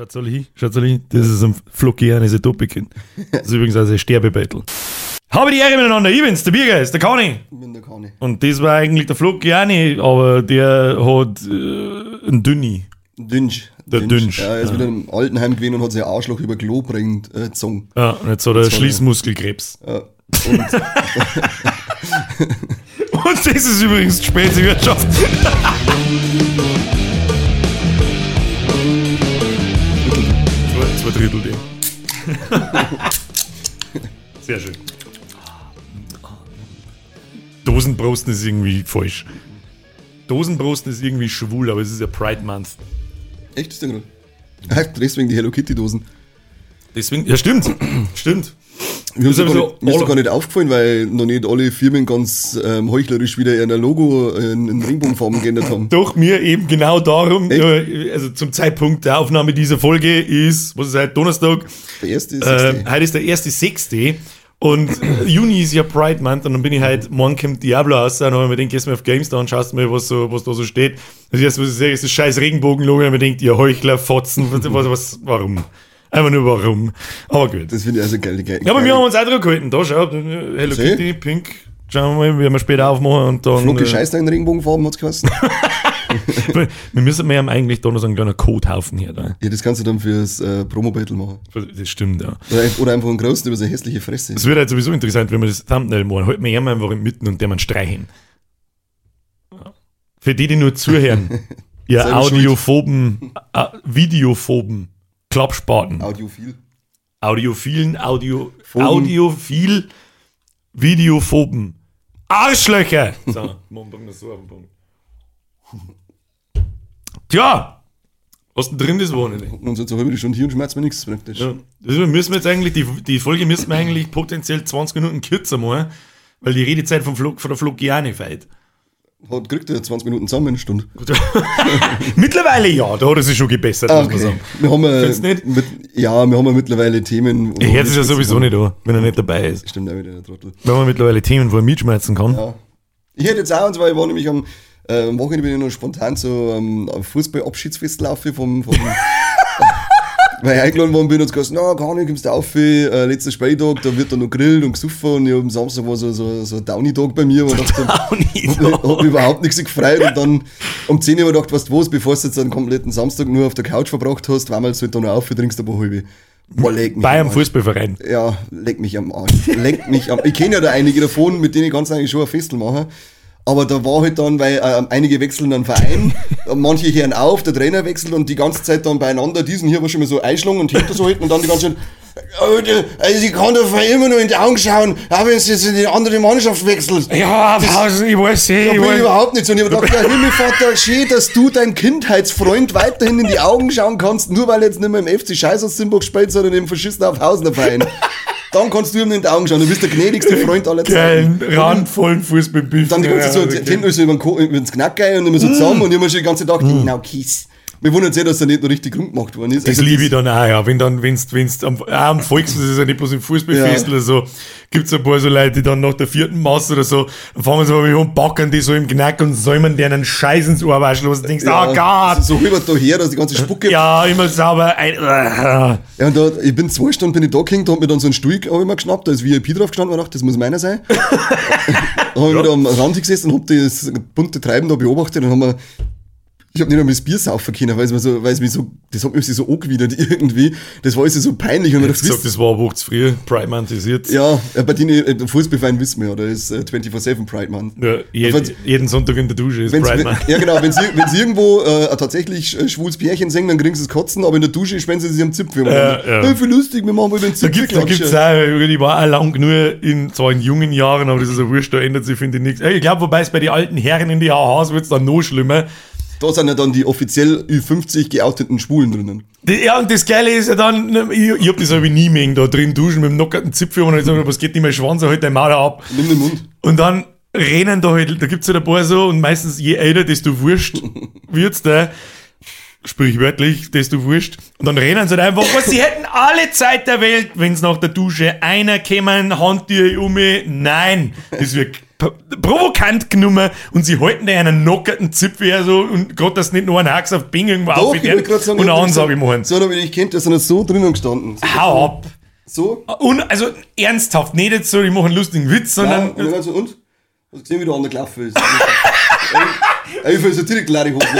Schaut alle hin, schaut alle hin. Das ist ein Topikin. Das ist übrigens also ein Sterbebattle. Habe die Ehre miteinander, ich bin's, der Biergeist, der Kani. Ich bin der Kani. Und das war eigentlich der Flockiani, aber der hat äh, einen Dünni. Dünsch. Der Dünsch, Ja, er ist ja. wieder im Altenheim gewesen und hat sich ein Arschloch über Klo bringt, äh, gezogen. Ja, und jetzt hat er Schließmuskelkrebs. Ja. Und Und das ist übrigens die späte zwei, Drittel die. Sehr schön. Dosenbrosten ist irgendwie falsch. Dosenbrosten ist irgendwie schwul, aber es ist ja Pride Month. echt ist der Grund. Deswegen die Hello Kitty Dosen. Deswegen, ja stimmt, stimmt. Mir ist, Das ist gar aber nicht, mir gar nicht aufgefallen, weil noch nicht alle Firmen ganz ähm, heuchlerisch wieder ihr Logo in, in Regenbogenfarben geändert haben. Doch mir eben genau darum, Echt? äh, also zum Zeitpunkt der Aufnahme dieser Folge ist, was ist heute, Donnerstag, Der erste ist äh, äh, heute ist der erste Sechste und äh, Juni ist ja Pride Month und dann bin ich halt, morgen kommt Diablo aus und dann habe ich mir gedacht, gehst mal auf GameStar und schaust mal, was, so, was da so steht. Das erste, was ich sehe, ist das scheiß Regenbogenlogo und mir denkt, ihr Heuchler, Fotzen, was, was, warum? Einfach nur warum. Aber gut. Das finde ich also geil. geil Ja, aber wir haben uns auch dran gehalten. Da, schau, Hello Seh. Kitty, Pink. Schauen wir mal, werden wir später aufmachen und dann. Flocke äh, Scheiß da in Regenbogenfarben hat's geheißen. wir müssen, wir haben eigentlich da noch so einen kleinen Codehaufen hier. Da. ja, das kannst du dann fürs äh, Promo-Battle machen. Das stimmt, ja. Oder, oder einfach einen großen über seine hässliche Fresse. Es wird halt sowieso interessant, wenn wir das Thumbnail machen. Wir einmal einfach mitten und der man streichen. Für die, die nur zuhören, ihr audiophoben, äh, videophoben, Klappspaten, Audiophil. audiophilen, Audio, Phoben. audiophil, videophoben, Arschlöcher! So, machen wir das so auf den Punkt. Tja, was denn drin das Wochenende? Und so eine halbe Stunde hier und schmerzt mir nichts praktisch. Ja, müssen wir jetzt eigentlich, die, die Folge müssen wir eigentlich potenziell 20 Minuten kürzer machen, weil die Redezeit vom Flug, von der Flogiane feit. Hat kriegt er 20 Minuten zusammen in einer Stunde. Mittlerweile ja, da hat er sich schon gebessert, muss man Okay. sagen. Wir haben ja, Findest nicht? mit, ja, wir haben ja mittlerweile Themen. Er hört es ja sowieso nicht an, wenn er nicht dabei ist. Stimmt auch wieder, der Trottel. Wir haben mittlerweile Themen, wo er mitschmerzen kann. Ja. Ich hätte jetzt auch, und zwar, ich war nämlich am, äh, Wochenende bin ich noch spontan so ähm, Fußball-Abschiedsfest laufen vom, vom weil ich eingeladen worden bin und gesagt, na, gar nicht, kommst du auf, äh, letzter Spieltag, da wird dann noch grillt und gesoffen und ich am Samstag war so, so, so ein Downy-Tag bei mir, wo ich dachte, hab mich überhaupt nichts gefreut und dann um 10 Uhr gedacht, weißt du was, bevor du jetzt einen kompletten Samstag nur auf der Couch verbracht hast, weil halt dann noch auf, trinkst ein paar halbe. Boah, leck mich Bei einem. Fußballverein. Ja, leck mich am Arsch. Leck mich am Ich kenne ja da einige davon, mit denen ich ganz eigentlich schon ein Festel mache. Aber da war halt dann, weil äh, einige wechseln dann Verein, manche hören auf, der Trainer wechselt und die ganze Zeit dann beieinander, diesen hier war schon mal so einschlagen und hinter so halten und dann die ganze Zeit, Alter, also ich kann doch immer nur in die Augen schauen, auch wenn es jetzt in die andere Mannschaft wechselt. Ja, Pausen, ich weiß eh, bin ich überhaupt nicht so. Und ich hab gedacht, ja, Himmelvater, schön, dass du deinem Kindheitsfreund weiterhin in die Augen schauen kannst, nur weil jetzt nicht mehr im FC Scheiß aus Simburg spielt, sondern im verschissenen Aufhausener Verein. Dann kannst du ihm in die Augen schauen. Du bist der gnädigste Freund aller Zeiten. randvollen Fußballbiff. Dann die ganze Zeit so, die Hände so über den Knack und immer so zusammen und ich hab mir schon die ganze Zeit gedacht, genau, Kiss. Mir wundert sehr, dass er nicht noch richtig rund gemacht worden ist. Das Also liebe ich dann auch, ja. Wenn dann, wenn's, wenn's am, auch am Volksfest ist ja nicht bloß im Fußballfest Ja. oder so, gibt's ein paar so Leute, die dann nach der vierten Maß oder so, dann fangen sie mal an, backen die so im Knack und säumen denen Scheiß ins Ohr los und denkst, oh Gott. So rüber daher, dass die ganze Spucke. Ja, immer sauber. Ein, äh, Ja, und da, ich bin zwei Stunden bin ich da gehängt, da hat mir dann so ein Stuhl mir geschnappt, da ist VIP drauf gestanden, und dachte, das muss meiner sein. dann habe ich wieder am Rand gesessen und hab das bunte Treiben da beobachtet und haben wir ich habe nicht einmal das Bier saufen können, weil es mir so, weil es mich so, das hat mich so angewidert irgendwie. Das war alles so peinlich. Und ich gesagt, wisst- das war auch zu früh. Pride-mantisiert. ja, äh, bei denen, äh, der Fußballverein wissen wir ja, da ist äh, 24-7 Pride Month. Ja, jed, Wenn's- jeden Sonntag in der Dusche ist Pride Man. ja genau, wenn sie, wenn sie irgendwo äh, tatsächlich äh, schwules Pärchen singen, dann kriegen sie es kotzen, aber in der Dusche spenden sie sich am Zipfel. Ja, ja. Hey, viel lustig, wir machen mal den Da gibt da gibt's Zipfelklatscher. auch, ich war auch lang nur in, zwar in jungen Jahren, aber das ist ja wurscht, da ändert sich, finde ich, nichts. Ich glaube, wobei es bei den alten Herren in die AHs wird's dann noch schlimmer. Da sind ja dann die offiziell Ü50 geouteten Schwulen drinnen. Ja, und das Geile ist ja dann, ne, ich, ich hab das ich nie mehr da drin duschen mit dem nockerten Zipfel und dann sag ich, was geht nicht mehr Schwanz, halt dein Maul ab. Nimm den Mund. Und dann rennen da halt, da gibt's halt ein paar so und meistens je älter, desto wurscht wird's da. Sprichwörtlich, desto wurscht. Und dann rennen sie halt einfach, was sie hätten alle Zeit der Welt, wenn's nach der Dusche einer kämen, Handtücher um mich. Nein, das wird provokant genommen und sie halten da einen knockerten Zipfel so und gerade, dass nicht nur ein Hax auf Bing irgendwo Doch, ich sagen, und ich eine hab Ansage gesagt, machen. So, da bin ich kennt, da sind so drinnen gestanden. So, Hau ab. so. Und, also ernsthaft, nicht jetzt so, ich mache einen lustigen Witz, sondern und dann halt so, und? Hast du gesehen, wie der andere gelaufen ist? Ich will so direkt Larry Hosen.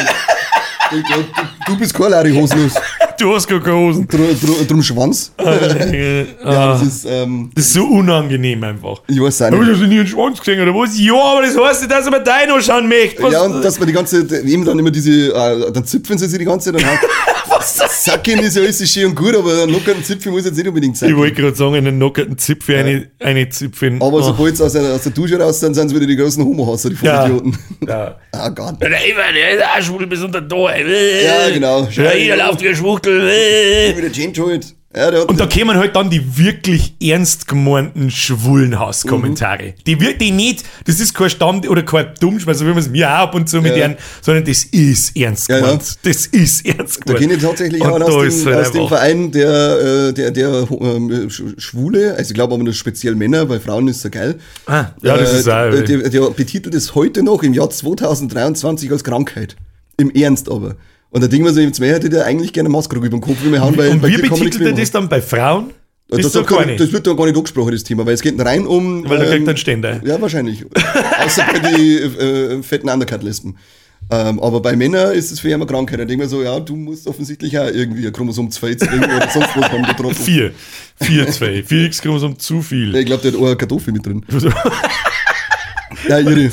Du, bist kein Larry Hosenlos. du hast gar keine Hosen. Drum, drum, drum Schwanz. Äh, Ja, ah, das ist, ähm, das ist so unangenehm einfach. ich auch Aber nicht. hast du nie einen Schwanz gesehen oder was? Ja, aber das heißt nicht, dass ich mir deinen anschauen möchte. Was, Ja, und dass man die ganze, eben dann immer diese, äh, dann zipfen sie sich die ganze Zeit. Dann halt, was das? Sacken ist ja alles schön und gut, aber ein lockerten Zipfel muss jetzt nicht unbedingt sein. Ich wollte gerade sagen, einen knockerten Zipfel, eine, eine Zipfel. Aber Oh. sobald sie aus, der- aus der Dusche raus sind, sind sie wieder die großen Homo-Hasser, die ja. Idioten. ja. Ah Gott. Der Ivan, der ist auch schwul bis unter da. Ja, genau. Ja, jeder läuft wie Schwuchtel. Äh. Wieder Change halt. Ja, der Und da kämen halt dann die wirklich ernst gemeinten schwulen Hasskommentare. Mhm. Die wirklich nicht, das ist kein Stand oder kein Dummschmerz, so wie man es mir auch ab und zu mit Ja. denen, sondern das ist ernst Ja, ja. gemeint. Das ist ernst Da gemeint. kenne ich tatsächlich auch da aus, dem, aus dem Verein, der, äh, der, der ähm, Sch- Schwule, also ich glaube aber nur speziell Männer, weil Frauen ist ja geil. Ah, ja, das ist auch. äh, der, der betitelt es heute noch im Jahr 2023 als Krankheit. Im Ernst aber. Und da denken wir so, jetzt mehr hätte der eigentlich gerne Maskrug über den Kopf wie wir haben, weil und bei er mehr das dann bei Frauen? Das, sagt er- keine. das wird dann gar nicht angesprochen, das Thema, weil es geht rein um. Weil da kriegt er einen Ständer. Ja, wahrscheinlich. Außer bei den äh, fetten Undercut-Lesben. Ähm, aber bei Männern ist es für immer Krankheit. Da denken wir so, ja, du musst offensichtlich auch irgendwie ein Chromosom 2 kriegen oder sonst was haben, der Trottel. Vier. Vier, zwei. Vier X-Chromosom zu viel. Ich glaube, der hat auch eine Kartoffel mit drin. Ja, irre.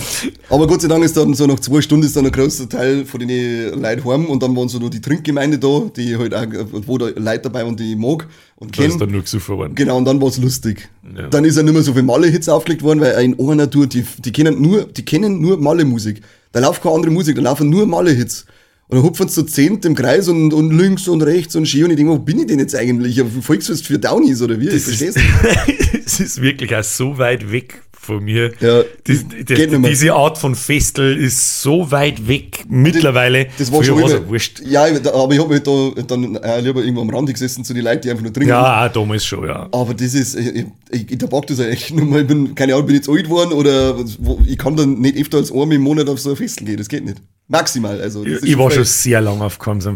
Aber Gott sei Dank ist dann so nach zwei Stunden ist dann ein großer Teil von den Leuten heim und dann waren so noch die Trinkgemeinde da, die halt auch, wo da Leute dabei und die ich mag und Da ist kennen. dann nur gesucht worden. Genau, und dann war's lustig. Ja. Dann ist ja nicht mehr so viel Malle-Hits aufgelegt worden, weil in einer Tour, die, die kennen nur, die kennen nur Malle-Musik. Da läuft keine andere Musik, da laufen nur Malle-Hits. Und dann hupfen sie so zehnt im Kreis und, und links und rechts und schön und ich denke, wo bin ich denn jetzt eigentlich? Auf dem Volksfest für Downies oder wie? Ich Das versteh's ist, es ist wirklich auch so weit weg von mir. Ja, das, geht das, mehr. diese Art von Festel ist so weit weg mittlerweile. Das war schon immer, ja wurscht. Ja, ich- aber ich habe halt da dann äh, lieber irgendwo am Rand gesessen zu den Leuten, die einfach nur trinken. Ja, damals schon, ja. Aber das ist, ich, ich, ich, ich pack das echt nur mal, ich bin, keine Ahnung, bin jetzt alt geworden oder wo, ich kann dann nicht öfter als einmal im Monat auf so ein Festel gehen, das geht nicht. Maximal, also. Ich, war schon sehr lange auf keinem so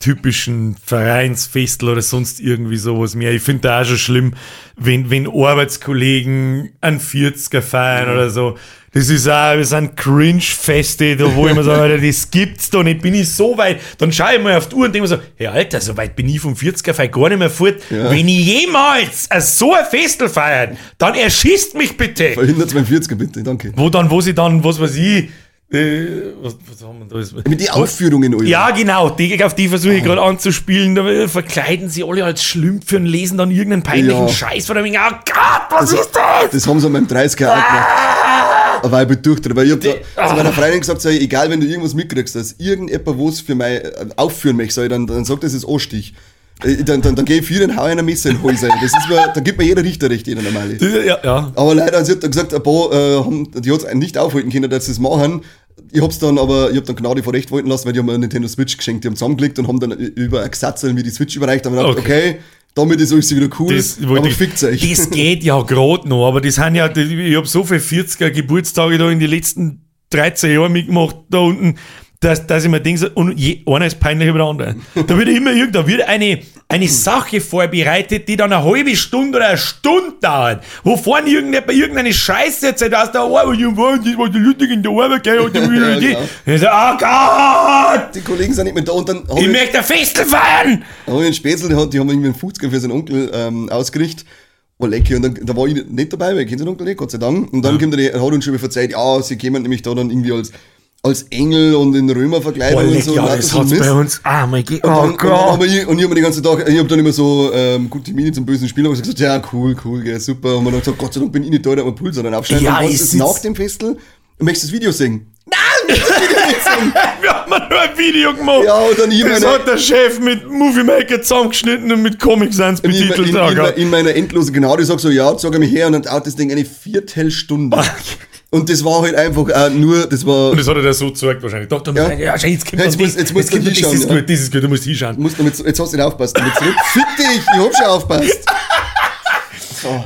typischen Vereinsfestel oder sonst irgendwie sowas mehr. Ich finde da auch schon schlimm, wenn, wenn Arbeitskollegen an 40er feiern oder so. Das ist auch, das sind Cringe-Feste, da wo ich mir sage, Alter, das gibt's doch nicht, bin ich so weit. Dann schaue ich mal auf die Uhr und denke mir so, hey Alter, so weit bin ich vom 40er Feier gar nicht mehr fort. Ja. Wenn ich jemals so ein Festel feiern, dann erschießt mich bitte. Verhindert mein 40er bitte, danke. Wo dann, wo sie dann, was weiß ich, äh, was, was haben wir da? Jetzt? Mit den Aufführungen, Alter. Ja, genau, die, auf die versuche ich gerade anzuspielen. Da äh, verkleiden sie alle als Schlümpfe und lesen dann irgendeinen peinlichen Ja. Scheiß von dem. Oh Gott, was ist das? Das haben sie an meinem 30er auch gemacht. Aber ich bin durchdreht, weil ich hab da, zu meiner Freundin gesagt, sag ich, egal, wenn du irgendwas mitkriegst, dass irgendjemand was für mich äh, aufführen möchte, ich, dann, dann sagt das ist Anstich. Dann, dann, dann gehe ich für den Hau einer Messer in den Hals. ey. Das ist mir, da gibt mir jeder Richterrecht, jeder normale. Ja, ja. Aber leider, sie hat dann gesagt, ein paar, äh, haben, die hat es nicht aufhalten können, dass sie es machen. Ich hab's dann aber, ich hab dann Gnade vor Recht walten lassen, weil die haben mir eine Nintendo Switch geschenkt, die haben zusammengelegt und haben dann über ein Gesatzel mir die Switch überreicht, aber gedacht, Okay. okay. damit ist alles wieder cool, Das, aber ich- fickt euch. das geht ja gerade noch, aber das sind ja, ich habe so viele 40er Geburtstage da in den letzten 13 Jahren mitgemacht, da unten, dass, dass ich mir denke, und je, einer ist peinlicher wie der andere. Da wird immer irgend, da wird eine, eine Sache vorbereitet, die dann eine halbe Stunde oder eine Stunde dauert, wo vorne irgendjemand irgendeine Scheiße erzählt aus der Arbeit, ich war, das war die Leute in der Arbeit, gell, und die Ja, Idee. genau. Ich so, oh Gott, Die Kollegen sind nicht mehr da und dann habe ich ich, möchte ein Festel feiern! hab ich einen Spätzl, die, haben irgendwie einen 50er für seinen Onkel ähm, ausgerichtet. War lecker. Und dann, da war ich nicht dabei, weil ich kenne seinen Onkel nicht, Gott sei Dank. Und dann kommt er, hat uns schon wieder verzeiht, ja, sie kämen nämlich da dann irgendwie als, als Engel und in Römerverkleidung Oh, und so. ja, das hat's Mist. bei uns, ah, Und oh dann, und Gott. hab ich, und ich habe den ganzen Tag, ich habe dann immer so ähm, gute Miene zum bösen Spiel, aber gesagt, ja, cool, cool, gell, super. Und man hat gesagt, Gott sei Dank bin ich nicht da, der hat Puls dann aufschneiden. Ja, und ist nach dem Festel? Du möchtest das Video singen? Nein, ich möchte das Video nicht singen. Wir haben nur ein Video gemacht. Ja, und dann ich Das meine- hat der Chef mit Movie Maker zusammengeschnitten und mit Comic Sans In, in, betitelt. in, Oh in, Gott. in meiner endlosen Gnade sag so, ja, sag mich her und dann dauert das Ding eine Viertelstunde. Und das war halt einfach auch nur, das war, Und das hat er dir so gezeigt wahrscheinlich. Doch, du Ja. ja. ja, schau, jetzt kommt Ja, jetzt muss- jetzt musst du kommt dann- hinschauen, Das ist gut, das ist gut, du musst hinschauen. musst damit, jetzt hast du nicht aufpasst, damit zurück. Fick dich, ich hab schon aufpasst.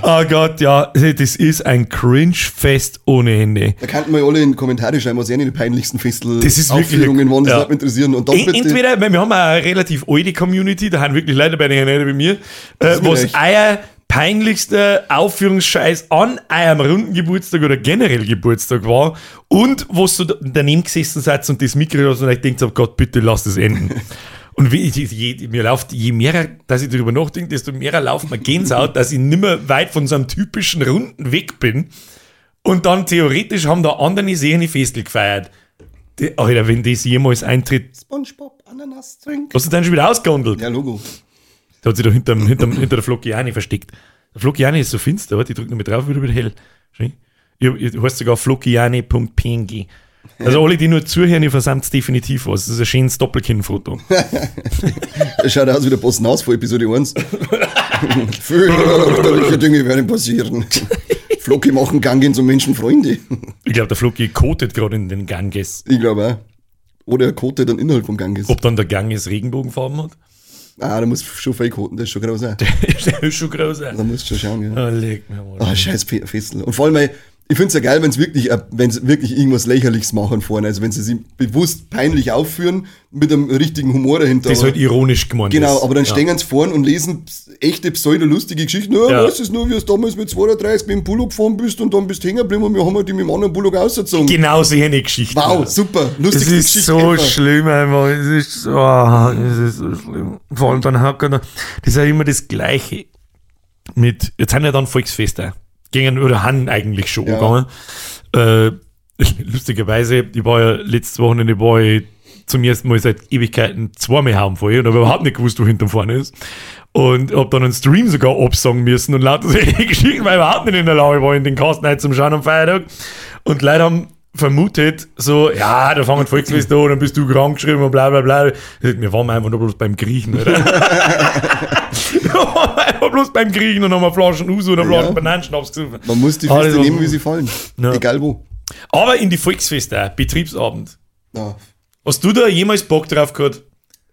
Oh Gott, ja, das ist ein Cringe-Fest ohne Ende. Da könnten wir alle in die Kommentare schreiben, was ihnen die peinlichsten Festel Das ist wirklich- Aufführungen waren, das ja. würde interessieren. Und E- Entweder, weil wir haben eine relativ alte Community, da haben wirklich Leute bei nicht wie mir, äh, was euer peinlichster Aufführungsscheiß an eurem runden Geburtstag oder generell Geburtstag war und was so da- daneben gesessen seid und das Mikro hast und euch denkt, oh Gott, bitte lass das enden. Und wie, ich- je, mir läuft, je mehr, dass ich darüber nachdenke, desto mehr lauft mir Gänsehaut, dass ich nimmer weit von so einem typischen Runden weg bin. Und dann theoretisch haben da andere sehende Festel gefeiert. Die, Alter, wenn das jemals eintritt, Spongebob, Ananas, Drink. Hast du den schon wieder ausgehandelt? Ja, Logo. Der hat sich da hinterm, hinterm, hinter der Flockiani versteckt. Der Flockiani ist so finster, ich drücke noch mit drauf, wird wieder hell. Ihr, ihr heißt sogar flockiani.png. Also alle, die nur zuhören, ihr versandt definitiv was. Das ist ein schönes Doppelkinn-Foto. Das schaut aus wie der Boss Naus vor Episode 1. Fürchterliche Dinge werden passieren. Flocki machen Gang zum Menschenfreunde. Ich glaube, der Flocki kotet gerade in den Ganges. Ich glaube auch. Oder er kotet dann innerhalb vom Ganges. Ob dann der Ganges Regenbogenfarben hat? Ah, da muss schon viel koten, das ist schon groß. Der ist schon groß. Da musst du schon schauen, ja. Ah, leg mir mal. Ah, scheiß Fe- Festel. Und vor allem, ich finde es ja geil, wenn es wirklich, äh, sie wirklich irgendwas Lächerliches machen vorne. Also wenn sie sich bewusst peinlich aufführen, mit einem richtigen Humor dahinter. Das ist halt ironisch gemeint. Genau, ist. aber dann ja. stehen sie vorne und lesen echte pseudo-lustige Geschichten. Ja, Ja. weißt du es nur, wie es damals mit 32 mit dem Bullock gefahren bist und dann bist du hängen geblieben und wir haben halt die mit dem anderen Bullock ausgezogen. Genau so eine Geschichte. Wow, super. Es Lustigste ist Geschichte so ever. schlimm einfach. Es ist so, ah, es ist so schlimm. Vor allem dann hat er, das ist ja immer das Gleiche. Mit, jetzt haben ja dann Volksfeste. Gingen oder haben eigentlich schon Ja. angegangen. Äh, lustigerweise, ich war ja letztes Wochenende war ich zum ersten Mal seit Ewigkeiten zweimal heimfallen und habe überhaupt nicht gewusst, wo hinten vorne ist. Und hab dann einen Stream sogar absagen müssen und lauter solche Geschichten, weil ich überhaupt nicht in der Lage war, in den Kasten heute zum Schauen am Feiertag. Und Leute haben vermutet, so, ja, da fangen Volksfeste an, dann bist du krank geschrieben und bla bla bla. Wir waren einfach nur bloß beim Griechen, oder? bloß beim Griechen und eine Flaschen Uso und eine Flasche Ja. Bananenschnaps gesoffen. Man muss die Feste nehmen, wie sie fallen. Ja. Egal wo. Aber in die Volksfeste, auch, Betriebsabend. Ja. Hast du da jemals Bock drauf gehabt?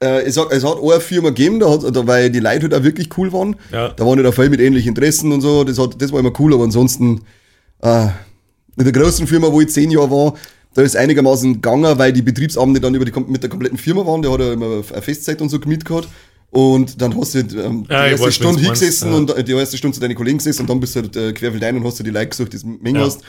Äh, es, hat, es hat eine Firma gegeben, da hat, da, weil die Leute halt auch wirklich cool waren. Ja. Da waren ja da viele mit ähnlichen Interessen und so. Das, hat, das war immer cool, aber ansonsten äh, mit der großen Firma, wo ich zehn Jahre war, da ist einigermaßen gegangen, weil die Betriebsabende dann über die, mit der kompletten Firma waren. Der hat ja immer eine Festzeit und so gemietet gehabt. Und dann hast du ähm, die Ja, erste weiß, Stunde hingesessen ja. und äh, die erste Stunde zu deinen Kollegen gesessen und dann bist du halt äh, querfeld ein und hast du die Leute gesucht, die Menge Ja. hast.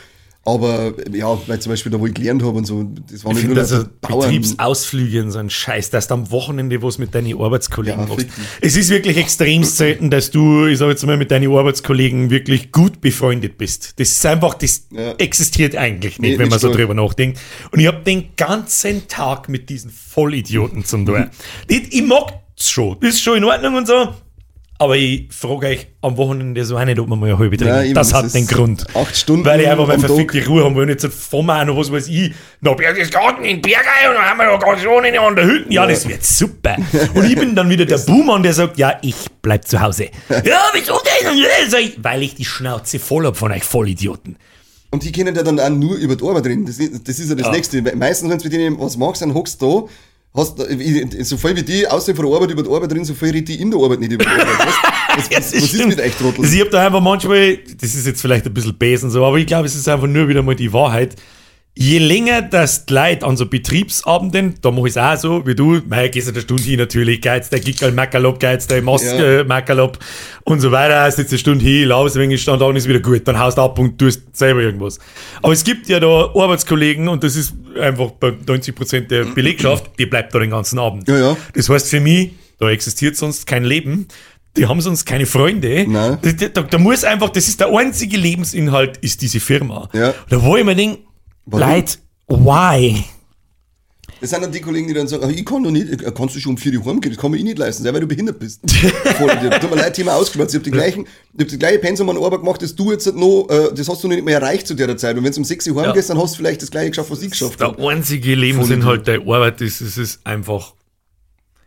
Aber ja, weil zum Beispiel da, wo ich gelernt habe und so, das Ich nicht nur also Bauern. Betriebsausflüge und so ein Scheiß, dass du am Wochenende was mit deinen Arbeitskollegen Ja, machst. Es ist wirklich extrem selten, dass du, ich sag jetzt mal, mit deinen Arbeitskollegen wirklich gut befreundet bist. Das ist einfach, das Ja. existiert eigentlich nicht, Nee, wenn nicht man so drüber nachdenkt. Und ich habe den ganzen Tag mit diesen Vollidioten zum tun. ich, ich mag's schon, ist schon in Ordnung und so. Aber ich frage euch am Wochenende so auch nicht, ob man mal eine halbe trinken. Ja, eben, das hat den Grund. acht Stunden Weil ich einfach Tag. verfickte Ruhe haben will. Jetzt fahren wir auch noch, was weiß ich, nach Berchtesgaden in Bergei und dann haben wir noch ganz ohne an der Hütte. Ja, das wird super. Und ich bin dann wieder der Buhmann, der sagt, ja, ich bleib zu Hause. Ja, wieso denn? Ja, Weil ich die Schnauze voll hab von euch Vollidioten. Und die können ja dann auch nur über die Arbeit reden. Das ist, das ist ja das Ja. Nächste. Meistens, wenn du mit denen was machst, dann hockst du da, hast, ich- so viel wie die außerhalb von der Arbeit über die Arbeit reden, so viel redet die in der Arbeit nicht über die Arbeit. Was, was, was, ist stimmt. mit euch Trottel? Also ich hab da einfach manchmal, das ist jetzt vielleicht ein bisschen besen so, aber ich glaube, es ist einfach nur wieder mal die Wahrheit. Je länger das die Leute an so Betriebsabenden, da mache ich es auch so, wie du, mei, gehst du eine Stunde hin natürlich, geiz der Gickel, Mackerlob, geiz der Maske, Ja. Mackerlob und so weiter, hast jetzt eine Stunde hin, laufst ein wenig stand an, ist wieder gut, dann haust du ab und tust selber irgendwas. Aber es gibt ja da Arbeitskollegen und das ist einfach bei 90% der Belegschaft, die bleibt da den ganzen Abend. Ja, ja. Das heißt für mich, da existiert sonst kein Leben. Die haben sonst keine Freunde. Nein. Da, da, da muss einfach, das ist der einzige Lebensinhalt, ist diese Firma. Ja. Da wo ich mir denke, Warum? Leute, why? Das sind dann die Kollegen, die dann sagen, ach, ich kann doch nicht, äh, kannst du schon um 4 Uhr heimgehen, das kann man eh nicht leisten, weil du behindert bist. Voll, Tut mir leid, Thema ausgeschwatzt. Ich habe die gleichen, ich hab die gleiche Pensum an Arbeit gemacht, das du jetzt noch, äh, das hast du nicht mehr erreicht zu der Zeit. Und wenn du um 6 Uhr heimgehst, dann hast du vielleicht das gleiche geschafft, was ich geschafft Der habe. einzige Lebensinhalt der Arbeit ist, es ist einfach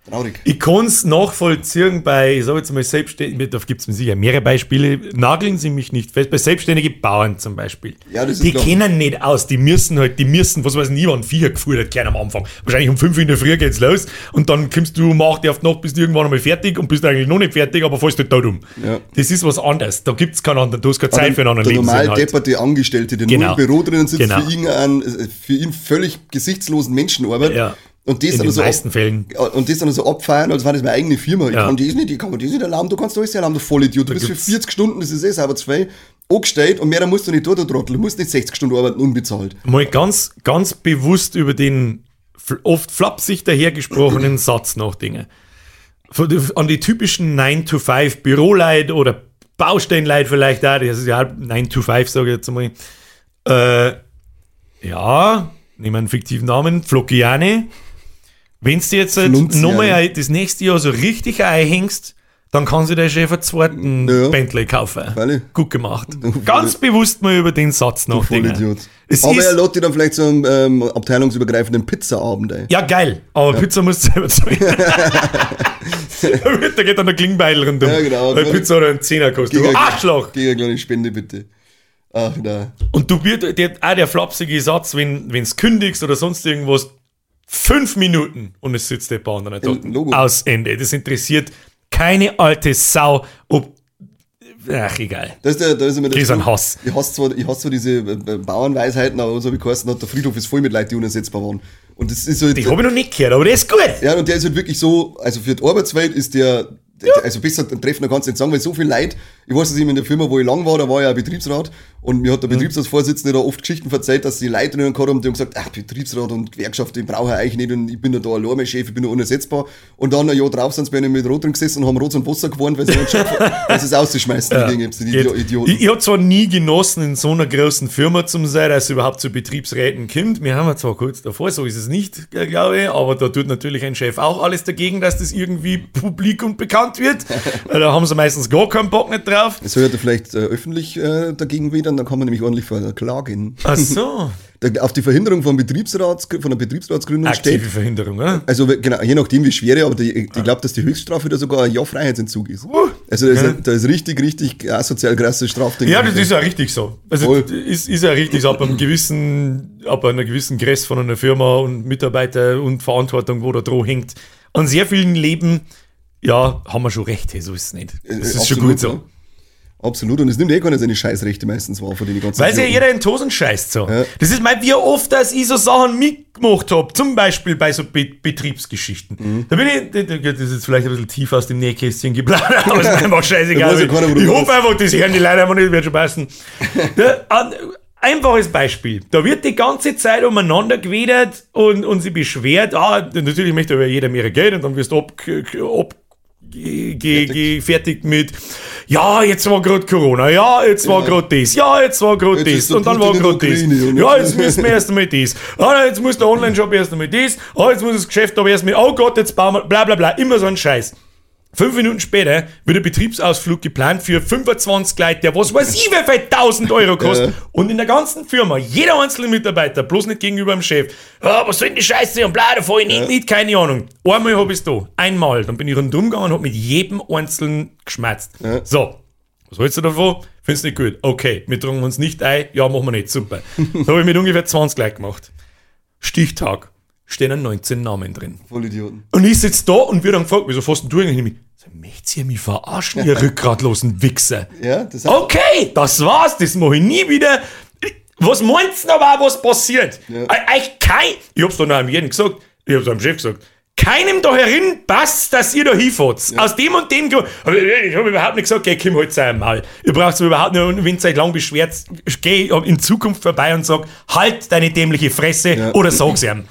Traurig. Ich kann es nachvollziehen bei, ich sage jetzt mal, Selbstständigen, da gibt es mir sicher mehrere Beispiele, nageln Sie mich nicht fest, bei selbstständigen Bauern zum Beispiel. Ja, das ist die klar. kennen nicht aus, die müssen halt, die müssen, was weiß ich, waren Viecher geführt, gleich am Anfang. Wahrscheinlich um 5 Uhr in der Früh geht's los und dann kommst du um 8 Uhr auf die Nacht, bist du irgendwann einmal fertig und bist eigentlich noch nicht fertig, aber fällst halt tot um. Ja. Das ist was anderes, da gibt es keinen anderen, du hast keine Zeit für einen anderen der normal Lebensinhalt. depperte Angestellte, der Genau. nur im Büro drinnen sitzt, Genau. für, ihn einen, äh, für ihn völlig gesichtslosen Menschen arbeitet. Ja. Und das In dann den so meisten Fällen. Und das dann so abfeiern, als wäre das meine eigene Firma. Ich Ja. kann das nicht, ich kann das nicht erlauben, du kannst alles erlauben, du Vollidiot. Du bist für gibt's- 40 Stunden, das ist eh sauber zwei, angestellt und mehr musst du nicht tun, du Trottel. Du musst nicht 60 Stunden arbeiten, unbezahlt. mal ganz, ganz bewusst über den oft flapsig dahergesprochenen Satz nachdenken. Die- An die typischen 9-to-5 Büroleit oder Baustellenleit vielleicht auch, das ist ja halb 9-to-5, sage ich jetzt einmal. Äh, ja, nehmen wir einen fiktiven Namen, Flockiane. Wenn du jetzt halt nochmal das nächste Jahr so richtig einhängst, dann kann sich der Chef einen zweiten Ja. Bentley kaufen. Freilich. Gut gemacht. Ganz bewusst mal über den Satz nachdenken. Aber er lädt dich dann vielleicht zu einem ähm, abteilungsübergreifenden Pizzaabend ein. ja, geil. Aber Pizza musst du selber zahlen. da geht dann der Klingbeil rundum. Ja, genau. Weil Pizza hat einen Zehner kostet. Du Arschloch! Gegen eine kleine Spende, bitte. Ach, na. Und du wird der, auch der flapsige Satz, wenn es kündigst oder sonst irgendwas, fünf Minuten und es sitzt der Bahn dann dort. Aus Ende. Das interessiert keine alte Sau, ob. Ach, egal. Da ist, der, da ist immer Das ist ein Hass. Ich hasse zwar, ich hasse zwar diese äh, äh, Bauernweisheiten, aber so wie geheißen hat, der Friedhof ist voll mit Leuten, die unersetzbar waren. Und das ist halt, Die habe ich noch nicht gehört, aber der ist gut. ja, und der ist halt wirklich so, also für die Arbeitswelt ist der, der also besser treffender kannst du nicht sagen, weil so viel Leid, ich weiß, dass ich in der Firma, wo ich lang war, da war ich ja Betriebsrat und mir hat Mhm. der Betriebsratsvorsitzende da oft Geschichten erzählt, dass die Leute drinnen gehabt haben, die haben gesagt, ach, Betriebsrat und Gewerkschaft, den brauche ich eigentlich nicht und ich bin ja da allein Chef, ich bin ja unersetzbar. Und dann ein Jahr drauf sind sie bei einem mit Rot drin gesessen und haben Rot und Wasser gewarnt, weil sie nicht schaffen, sie es auszuschmeißen, die Dinge, die. Idioten. Ich, ich habe zwar nie genossen, in so einer großen Firma zu sein, dass es überhaupt zu Betriebsräten kommt. Wir haben ja zwar kurz davor, so ist es nicht, äh, glaube ich, aber da tut natürlich ein Chef auch alles dagegen, dass das irgendwie publik und bekannt wird. Weil da haben sie meistens gar keinen Bock nicht drauf. Das sollte vielleicht äh, öffentlich äh, dagegen widern, dann kann man nämlich ordentlich verklagen. Ach so. Auf die Verhinderung von, Betriebsrats, von der Betriebsratsgründung Aktive steht. Verhinderung, oder? Also genau, je nachdem wie schwer, aber die, ich glaube, dass die Höchststrafe da sogar ein Jahr Freiheitsentzug ist. Also da ist, da ist richtig, richtig asozial krasses Strafding. Ja, das ist ja richtig so. Also Voll. ist, ist ja richtig so, ab einem gewissen, ab einer gewissen Größe von einer Firma und Mitarbeiter und Verantwortung, wo da dran hängt. An sehr vielen Leben, ja, haben wir schon recht, hey, so ist es nicht. Das Äh, ist schon absolut, gut so. Absolut. Und es nimmt eh keiner seine Scheißrechte meistens wahr von den ganzen Weil ja jeder in die Hosen scheißt so. Ja. Das ist mal wie oft, dass ich so Sachen mitgemacht habe, zum Beispiel bei so Be Betriebsgeschichten. Mhm. Da bin ich, das ist jetzt vielleicht ein bisschen tief aus dem Nähkästchen geplaudert, aber ist mir einfach scheißegal. ich warst. hoffe einfach, das hören die Leute einfach nicht, wird schon passen. Ja, Einfaches Beispiel. Da wird die ganze Zeit umeinander gewedert und, und sie beschwert, ah, natürlich möchte aber jeder mehr Geld und dann wirst du ab, ab ge- ge- gefertigt mit, ja, jetzt war gerade Corona, ja, jetzt war gerade das, ja, jetzt war gerade das der und dann war gerade das. Und Ja, jetzt- müssen wir erst einmal das. Ah, jetzt muss der Online-Shop erst einmal das. Ah, jetzt muss das Geschäft aber erst mal, oh Gott, jetzt bauen wir, bla bla bla, immer so ein Scheiß. Fünf Minuten später wird ein Betriebsausflug geplant für 25 Leute, der was weiß ich, wie viel 1000 Euro kostet. Ja. Und in der ganzen Firma, jeder einzelne Mitarbeiter, bloß nicht gegenüber dem Chef, ah, was soll denn die Scheiße und bla, da fahr ich nicht, nicht, keine Ahnung. Einmal hab ich's da, einmal. Dann bin ich rundum gegangen und hab mit jedem Einzelnen geschmerzt. Ja. So, was hältst du davon? Findest nicht gut? Okay, wir tragen uns nicht ein. Ja, machen wir nicht. Super. da habe ich mit ungefähr 20 Leute gemacht. Stichtag. Stehen 19 Namen drin. Vollidioten. Und ich sitze da und wird dann gefragt, wieso fährst denn du eigentlich nicht mit? Möchtet ihr mich verarschen, ihr rückgratlosen Wichser? Ja, das Okay, das war's, das mache ich nie wieder. Was meinst du aber, was passiert? Ja. Euch kein, ich hab's dann auch jedem gesagt, ich hab's am Chef gesagt, keinem da herin passt, dass ihr da hinfahrt. Aus dem und dem Grund. Aber Ich ich hab überhaupt nicht gesagt, geh, komm halt sein Mal. Ihr braucht mir überhaupt nicht, wenn ihr euch lang beschwert, geh in Zukunft vorbei und sag, halt deine dämliche Fresse Ja. oder sag's ihm.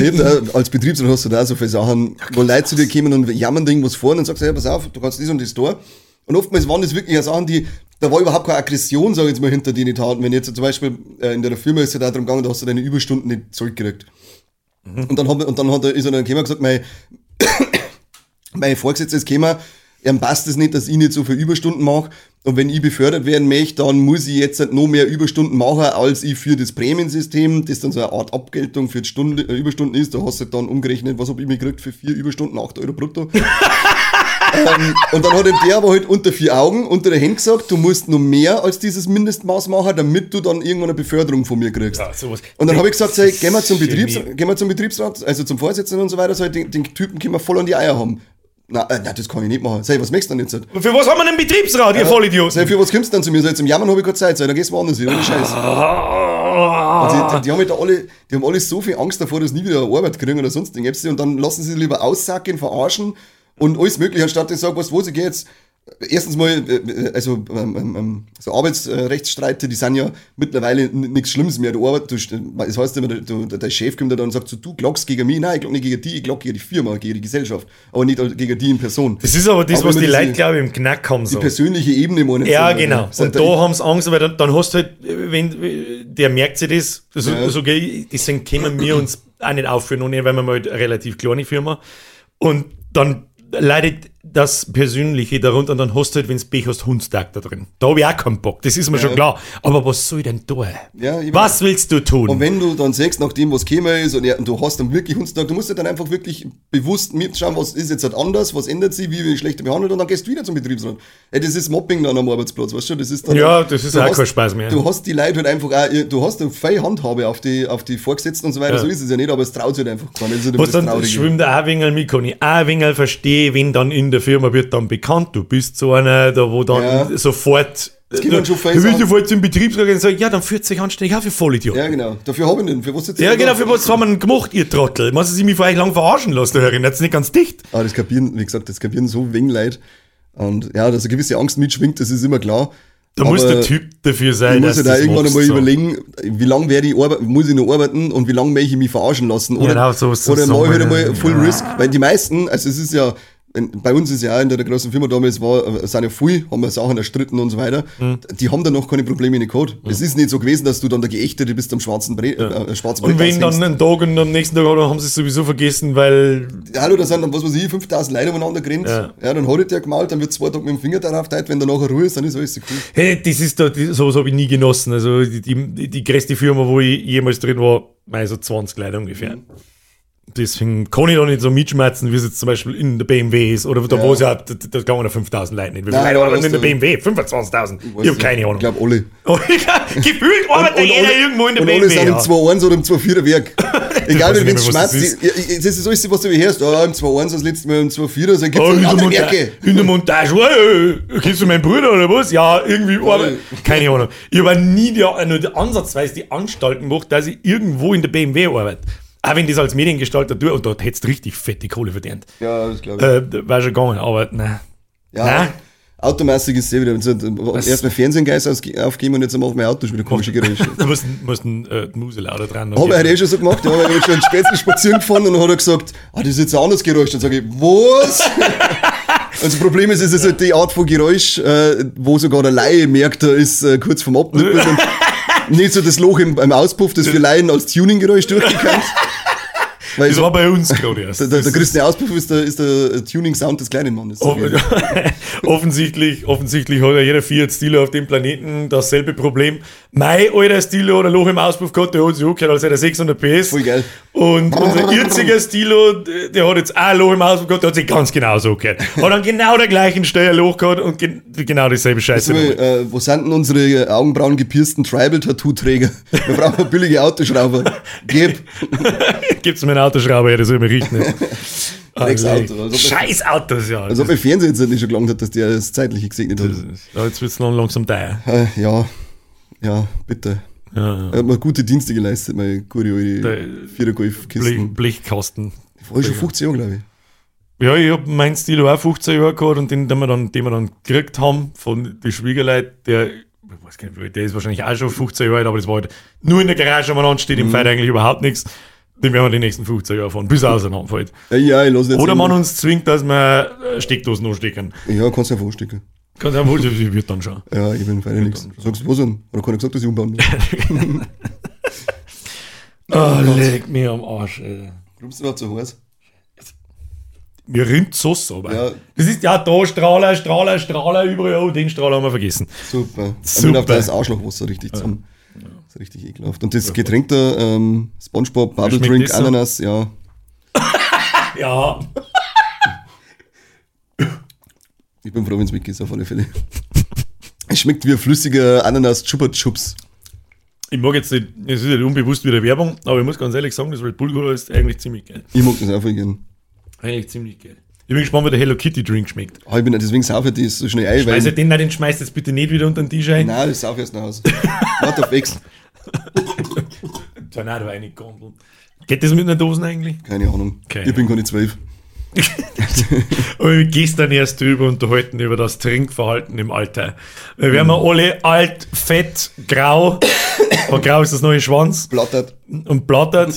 Eben, äh, als Betriebsrat hast du da so viele Sachen, wo Leute zu dir kommen und jammern irgendwas vor und sagst du, ja, pass auf, du kannst das und das da. Und oftmals waren das wirklich Sachen, die, da war überhaupt keine Aggression, sag ich jetzt mal, hinter denen Taten. Wenn jetzt zum Beispiel äh, in der Firma ist es ja da darum gegangen, da hast du deine Überstunden nicht zurückgekriegt. Und dann, hat, und dann hat ist er dann gekommen und gesagt, mein, mein Vorgesetzter ist gekommen, ihm passt es nicht, dass ich nicht so viele Überstunden mache. Und wenn ich befördert werden möchte, dann muss ich jetzt halt noch mehr Überstunden machen, als ich für das Prämiensystem, das dann so eine Art Abgeltung für die Stunde, äh, Überstunden ist. Da hast du halt dann umgerechnet, was habe ich mir gekriegt für vier Überstunden, 8 Euro brutto. ähm, und dann hat der aber halt unter vier Augen, unter der Hand gesagt, du musst noch mehr als dieses Mindestmaß machen, damit du dann irgendwann eine Beförderung von mir kriegst. Ja. Und dann habe ich gesagt, hey, gehen wir zum. Betriebs, gehen wir zum Betriebsrat, also zum Vorsitzenden und so weiter, so, den, den Typen können wir voll an die Eier haben. Na, äh, das kann ich nicht machen. Ich, was möchtest du denn jetzt? Für was haben wir einen Betriebsrat, ihr Vollidiot? Sag ich, für was kommst du dann zu mir? Ich, zum Jammern habe ich keine Zeit. Ich, dann gehst du woanders hin, ohne Scheiß. Die, die, die, haben halt alle, die haben alle so viel Angst davor, dass sie nie wieder eine Arbeit kriegen oder sonst irgendwas. Und dann lassen sie sich lieber aussacken, verarschen und alles mögliche, anstatt ich sage, was, wo sie geht jetzt. Erstens mal, äh, also ähm, ähm, ähm, so Arbeitsrechtsstreite, die sind ja mittlerweile nichts Schlimmes mehr. Du das heißt immer, du, der Chef kommt da dann und sagt so, du klagst gegen mich. Nein, ich klag nicht gegen die, ich klag gegen die Firma, gegen die Gesellschaft, aber nicht gegen die in Person. Das ist aber das, Aber was die Leute, glaube ich, im Knack haben. Die So. persönliche Ebene, meine ich Ja, genau. Und der- da haben sie Angst, weil dann, dann hast du halt, wenn der merkt sich das, so, Ja. so, deswegen können wir uns auch nicht aufführen, ohne, weil wir mal halt eine relativ kleine Firma. Und dann leidet das Persönliche darunter und dann hast du halt, wenn du Pech hast, Hundstag da drin. Da habe ich auch keinen Bock, das ist mir schon klar. Aber was soll ich denn tun? Ja, ich was willst du tun? Und wenn du dann sagst, nachdem was gekommen ist und, ja, und du hast dann wirklich Hundstag, du musst ja dann einfach wirklich bewusst mitschauen, was ist jetzt halt anders, was ändert sich, wie ich schlechter behandelt und dann gehst du wieder zum Betriebsrat. Ey, das ist Mobbing dann am Arbeitsplatz, weißt du? Das ist dann, Ja, das ist auch hast, kein Spaß mehr. Du hast die Leute halt einfach auch, du hast eine freie Handhabe auf die, auf die Vorgesetzten und so weiter, Ja. so ist es ja nicht, aber es traut sich halt einfach keiner. Das ist halt immer Was das dann schwimmt auch ein wenig mit, kann ich auch ein wenig verstehen, wenn dann in der Firma wird dann bekannt, du bist so einer, da wo dann Ja. sofort. geht man schon du willst sofort zum Betriebsrat und sagen, ja, dann führt sich anständig auch für Vollidiot. Ja, Ja, genau. Dafür habe ich den. Für was jetzt genau, für was haben wir denn gemacht, ihr Trottel? Man Sie mich vor euch lang verarschen lassen, Herrin, jetzt nicht ganz dicht. Aber das kapieren, wie gesagt, das kapieren so wenig Leute. Und ja, dass eine gewisse Angst mitschwingt, das ist immer klar. Da Aber muss der Typ dafür sein, Du musst ja da irgendwann einmal so. überlegen, wie lange werde ich arbe- muss ich noch arbeiten und wie lange möchte ich mich verarschen lassen. Oder, Genau, so- so oder mache ich halt einmal Full ja. Risk. Weil die meisten, also es ist ja, bei uns ist ja auch in der großen Firma damals war, äh, sind ja viel, haben wir Sachen erstritten und so weiter. Mhm. Die haben dann noch keine Probleme in den Code. Es ist nicht so gewesen, dass du dann der Geächtete bist am schwarzen Brett, äh, schwarzen Und wenn dann einen Tag und am nächsten Tag oder haben sie es sowieso vergessen, weil Hallo, da sind dann, was weiß ich, 5000 Leute umeinander gerannt. Ja. Ja. dann hat er der gemalt, dann wird zwei Tage mit dem Finger darauf teilt, wenn dann nachher Ruhe ist, dann ist alles so cool. Hey, das ist da, sowas habe ich nie genossen. Also die, die, die größte Firma, wo ich jemals drin war, mei, so 20 Leute ungefähr. Deswegen kann ich da nicht so mitschmerzen, wie es jetzt zum Beispiel in der BMW ist. Oder da Ja. wo es ja, da, da kann man 5000 Leute nicht. Wie viele Nein, Leute in der BMW? 25.000. Ich habe keine Ahnung. Ich glaube, alle. Gefühlt arbeitet jeder irgendwo in der und alle BMW. sind im Ja. 2.1 oder im 2.4er Werk. Egal, ich wenn es schmerzt. das ist. Das alles, was du hörst. Ah, im 2.1 das letzte Mal im 2.4er, dann gibt Oh, es in, der andere Werke. in der Montage. Hey, kennst du meinen Bruder oder was? Ja, irgendwie. Aber, keine Ahnung. Ich habe nie die, nur ansatzweise die Anstalten gemacht, dass ich irgendwo in der BMW arbeite. Auch wenn das als Mediengestalter tue, und dort hättest du richtig fette Kohle verdient. Ja, das glaube ich. Äh, war schon gegangen, aber nein. ja, nein. automäßig ist es eh wieder. Erst mal Fernsehgeist aufgeben und jetzt macht mein Auto schon wieder komische Geräusche. Du musst, musst einen äh, die Muse lauter dran. Habe ich eh schon so gemacht, ja, ich schon spätestens spazieren gefahren und dann hat er gesagt, ah, das ist jetzt ein anderes Geräusch. Dann sage ich, was? Also das Problem ist, es ist halt die Art von Geräusch, äh, wo sogar der Laie merkt, er ist äh, kurz vom Abnippeln und nicht so das Loch im, im Auspuff, das für Laien als Tuning-Geräusch durchgekannt. Weil Das so, war bei uns erst. der, der, der größte Auspuff ist der, ist der Tuning-Sound des kleinen Mannes. Oh, offensichtlich, offensichtlich hat ja jeder Fiat Stilo auf dem Planeten dasselbe Problem. Mein alter Stilo hat ein Loch im Auspuff gehabt, der hat sich angehört, als hätte er 600 PS. Voll geil. Und unser jetziger Stilo, der hat jetzt auch ein Loch im Auspuff gehabt, der hat sich ganz genauso angehört. Hat dann genau der gleichen Steuerloch gehabt und gen genau dieselbe Scheiße. Mal, äh, wo sind denn unsere Augenbrauen gepiersten Tribal-Tattoo-Träger? Wir brauchen billige Autoschrauber. Gib. Gibt's mir einen Autoschrauber, her, der soll mir richten. Ah, Auto. Also, Scheiß Autos, ja. Als ob mein Fernseher jetzt nicht schon gelangt hat, dass der das zeitliche gesegnet hat. ja jetzt wird's lang langsam teuer. Äh, ja, ja, bitte. Ja, Er hat mir gute Dienste geleistet, meine gute alte vierer Blech. Blechkasten. War schon 15 Jahre, glaube ich. Ja, ich hab meinen Stilo auch 15 Jahre gehabt und den, den wir dann, den wir dann gekriegt haben von den Schwiegerleuten, der, ich weiß gar nicht, der ist wahrscheinlich auch schon 15 Jahre alt, aber das war halt nur in der Garage umeinander, steht im Feld eigentlich überhaupt nichts. Den werden wir die nächsten 15 Jahre fahren, bis er auseinanderfällt. Ja, ja, ich lasse jetzt. Oder man uns zwingt, dass wir äh, Steckdosen anstecken. Ja, kannst du ja vorstecken. Kannst du wohl, das wird dann schon. Ja, ich bin feiner nichts. Sagst du, was denn? Oder kann ich gesagt, dass ich umbauen will? Oh, leg mir am Arsch, ey. Glaubst du, war zu heiß? mir rinnt Sauce aber. Ja. Das ist ja da Strahler, Strahler, Strahler, überall, oh, den Strahler haben wir vergessen. Super. Super. Ich auf das Arschlochwasser richtig zusammen. Das ist richtig ekelhaft. Und das Getränk da, ähm, Spongebob, Bubble Drink, das so? Ananas, ja. Ja, Ich bin froh, wenn es ist, auf alle Fälle. Es schmeckt wie ein flüssiger Ananas Chupa Chups. ich mag jetzt nicht, es ist nicht unbewusst wieder Werbung, aber ich muss ganz ehrlich sagen, das Red Bull Cola ist eigentlich ziemlich geil. Ich mag das auch voll gern. Eigentlich ziemlich geil. Ich bin gespannt, wie der Hello Kitty Drink schmeckt. Aber ich bin deswegen saufe ich das so schnell ein, weil. Also den, nein, den schmeißt jetzt bitte nicht wieder unter den Tisch ein. Nein, das saufe ich erst nach Hause. Warte auf Ex. Da war eine Gondel. Geht das mit einer Dosen eigentlich? Keine Ahnung. Keine Ich bin gar nicht zwölf. Aber wir gestern erst drüber unterhalten über das Trinkverhalten im Alter. Wir werden alle alt, fett, grau. Aber grau ist das neue Schwanz Blattert. und blattert.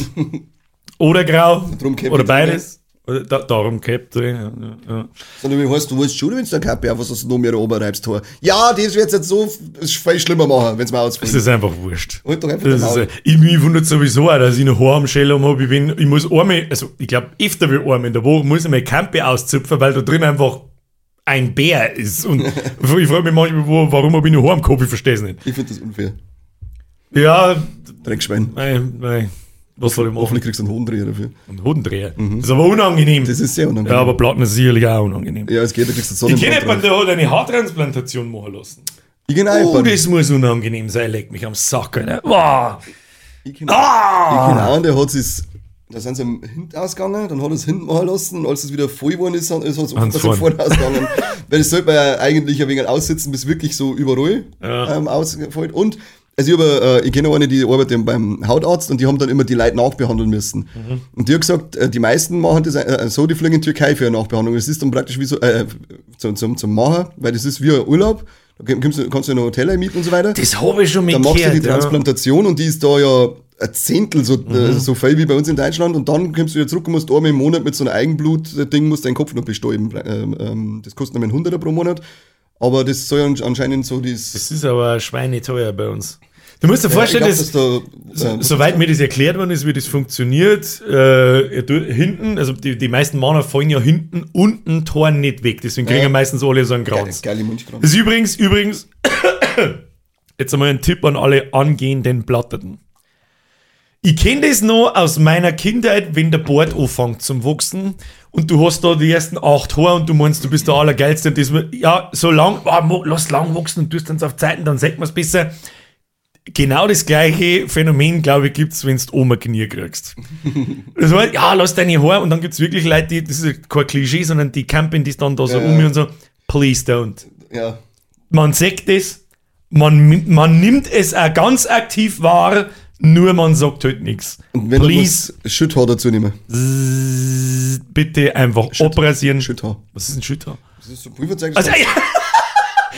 Oder grau. Oder beides. Oder da, darum Cap drin. Ja, ja. Sondern wie heißt du, willst schon, wenn du dann Kappe einfach so noch mehr oberreibst. Tor. Ja, das wird jetzt so viel schlimmer machen, wenn es mir Das ausfällt. ist einfach wurscht. Halt doch einfach Das ist, äh, ich, mich wundert sowieso auch, dass ich noch Haar am Schellum habe. Ich, bin, ich muss einmal, also ich glaube, öfter wie einmal in der Woche muss ich meine Campe auszupfen, weil da drin einfach ein Bär ist. Und ich frage mich manchmal, wo, warum habe ich noch Haar am Kopf? Ich verstehe es nicht. Ich finde das unfair. Ja, Dreckschwein. nein, nein. Was soll ich machen? Hoffentlich kriegst du einen Hodendreher dafür. Ein Hodendreher. Das ist aber unangenehm. Das ist sehr unangenehm. ja, aber Platten ist sicherlich auch unangenehm. Ja, es geht, da kriegst du Ich kenne jemanden, der hat eine Haartransplantation machen lassen. Ich kenne Oh, jemanden. das muss unangenehm sein, leck mich am Sack, Alter. Wow. Ich kenne Ah! kenn einen, der hat sich, da sind sie am Hint ausgegangen, dann hat er es hinten machen lassen und als es wieder voll geworden ist, ist es vorne vorn. ausgegangen. Weil das sollte man ja eigentlich ein wenig aussitzen, bis wirklich so überall Ja. ähm, ausfällt. Und also ich, hab, äh, ich kenne eine, die arbeitet beim Hautarzt und die haben dann immer die Leute nachbehandeln müssen. Mhm. Und die hat gesagt, äh, die meisten machen das äh, so, die fliegen in die Türkei für eine Nachbehandlung. Das ist dann praktisch wie so, äh, zum, zum, zum Machen, weil das ist wie ein Urlaub. Da kannst du, kannst du ein Hotel einmieten und so weiter. Das habe ich schon Dann machst du die mitgehört. Ja. Transplantation und die ist da ja ein Zehntel so, Mhm. äh, so viel wie bei uns in Deutschland und dann kommst du wieder zurück und musst einmal im Monat mit so einem Eigenblut-Ding musst deinen Kopf noch bestäuben. Ähm, ähm, das kostet nämlich 100 pro Monat. Aber das soll ja anscheinend so das. Das ist aber schweineteuer bei uns. Du musst dir vorstellen, dass, glaub, dass da, äh, soweit mir das erklärt worden ist, wie das funktioniert, äh, hinten, also die, die meisten Männer fallen ja hinten unten Tor nicht weg. Deswegen kriegen Ja. ja meistens alle so einen geile, Kranz. geile Mundkranz. Das ist übrigens, übrigens, jetzt einmal ein Tipp an alle angehenden Platterten. Ich kenne das noch aus meiner Kindheit, wenn der Bart anfängt zum Wachsen und du hast da die ersten acht Haare und du meinst, du bist der Allergeilste und das, ja, so lang, mo- lass lang wachsen und tust dann auf Zeiten, dann sieht man es besser. Genau das gleiche Phänomen, glaube ich, gibt es, wenn du Oma Knie kriegst. Das heißt, ja, lass deine Haare und dann gibt es wirklich Leute, die, das ist kein Klischee, sondern die campen das dann da so Ja, um ja. und so, please don't Ja. man sagt es, man, man nimmt es auch ganz aktiv wahr, nur man sagt halt nichts. Und wenn Please, du Schütthaar dazu nehmen. bitte einfach abrasieren. Schütthaar. Was ist ein Schütter? Das ist so Pulverzeug. Also, ja.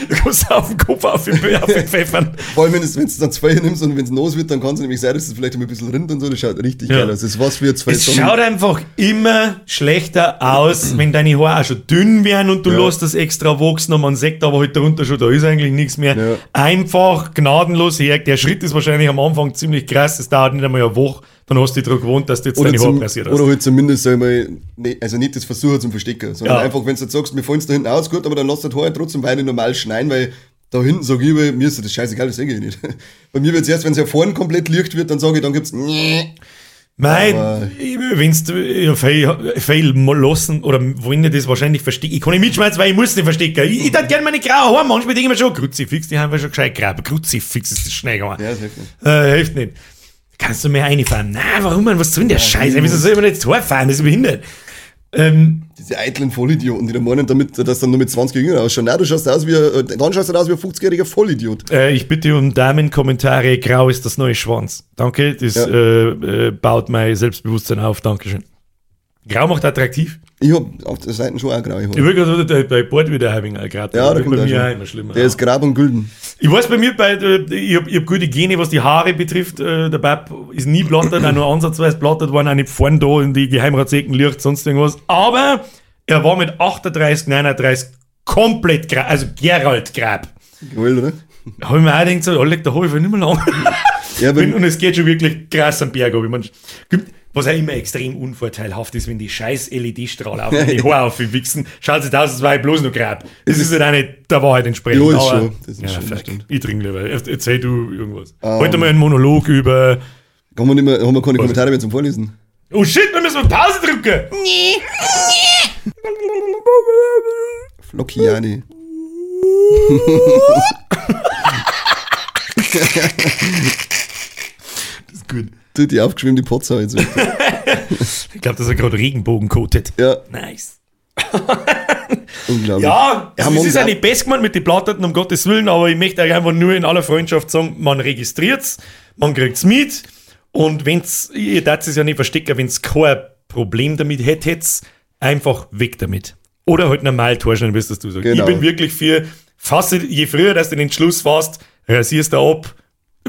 Du kommst auf den Kopf auf den, auf den Pfeffern. Vor allem, wenn du es dann zwei nimmst und wenn es los wird, dann kann es nämlich sein, dass es vielleicht ein bisschen rinnt und so. Das schaut richtig Ja. geil aus. Das ist was für zwei Es schaut einfach immer schlechter aus, wenn deine Haare auch schon dünn werden und du Ja. lässt das extra wachsen und man sagt aber halt darunter schon, da ist eigentlich nichts mehr. Ja. Einfach gnadenlos her. Der Schritt ist wahrscheinlich am Anfang ziemlich krass, es dauert nicht einmal eine Woche, dann hast du dich daran gewohnt, dass du jetzt Oder, deine Haare zum, rasiert hast. oder halt zumindest sag ich mal, ne, also nicht das Versuchen zum Verstecken, sondern Ja. einfach, wenn du jetzt sagst, wir fallen da hinten aus, gut, aber dann lass das Haar trotzdem weiter normal schneiden, weil da hinten sage ich, mir ist das scheißegal, das sehe ich nicht. Bei mir wird es erst, wenn es ja vorne komplett licht wird, dann sage ich, dann gibt's nee. Nein, wenn du viel mal lassen oder wenn ich das wahrscheinlich verstecken, ich kann nicht mitschmeißen, weil ich muss nicht verstecken. Ich, ich gerne meine grauen Haare, manchmal denke ich mir schon, Kruzifix, die haben wir schon gescheit graben. Kruzifix ist das schnell gegangen. Ja, das hilft nicht. Äh, hilft nicht. Kannst du mir reinfahren? Nein, warum, man? Was soll denn der Scheiße? Wieso soll man jetzt Tor fahren? Das ist behindert. Ähm, Diese eitlen Vollidioten, die da meinen, damit, dass dann nur mit 20 jünger ausschauen. Nein, du schaust aus wie, ein- dann schaust du aus wie ein 50-jähriger Vollidiot. äh, ich bitte um Damenkommentare. Grau ist das neue Schwanz. Danke, das Ja. äh, äh, baut mein Selbstbewusstsein auf. Dankeschön. Grau macht attraktiv. Ich hab auf der Seite schon auch graue Ich Haare. will gerade bei, bei Bord wieder Having gerade. Ja, da bei kommt mir er auch immer schlimmer. Der ist grab und gülden. Ich weiß bei mir, bei, äh, ich habe ich hab gute Gene, was die Haare betrifft. Äh, der Bab ist nie blattert, auch nur ansatzweise blattert, waren auch nicht vorne da in die Geheimratsecken Licht, sonst irgendwas. Aber er war mit 38, 39 komplett grab, also Gerald Grab. Geil, oder? Da habe ich mir auch gedacht, so, Alter, da habe ich nicht mehr lang. Ja, und es geht schon wirklich krass am Berg ab. Ich mein, gibt, Was auch immer extrem unvorteilhaft ist, wenn die scheiß LED-Strahler auf die Haare aufwichsen, schaut es aus, als wäre ich bloß noch grab. Das ist halt auch nicht der Wahrheit entsprechend. Ja, ist aber- schon. Das ist ja, schon, stimmt. Ich trinke lieber. Er- Erzähl du irgendwas. Ähm. Heute mal einen Monolog über. Haben wir, nicht mehr, haben wir keine Kommentare mehr zum Vorlesen? Oh shit, wir müssen Pause drücken! Flockiani. Das ist gut. Du, die aufgeschwemmte Potzer jetzt. Ich glaube, dass er gerade Regenbogen kotet. Ja, Nice. unglaublich. Ja, Ja, es ist ja nicht best gemeint mit den Platten, um Gottes Willen, aber ich möchte euch einfach nur in aller Freundschaft sagen, man registriert's, man kriegt's mit und wenn's, ihr darf es ja nicht verstecken, wenn's kein Problem damit hättet, einfach weg damit. Oder halt normal es das du sagst. Genau. Ich bin wirklich für, fasse, je früher dass du den Entschluss fasst, rasierst du ab,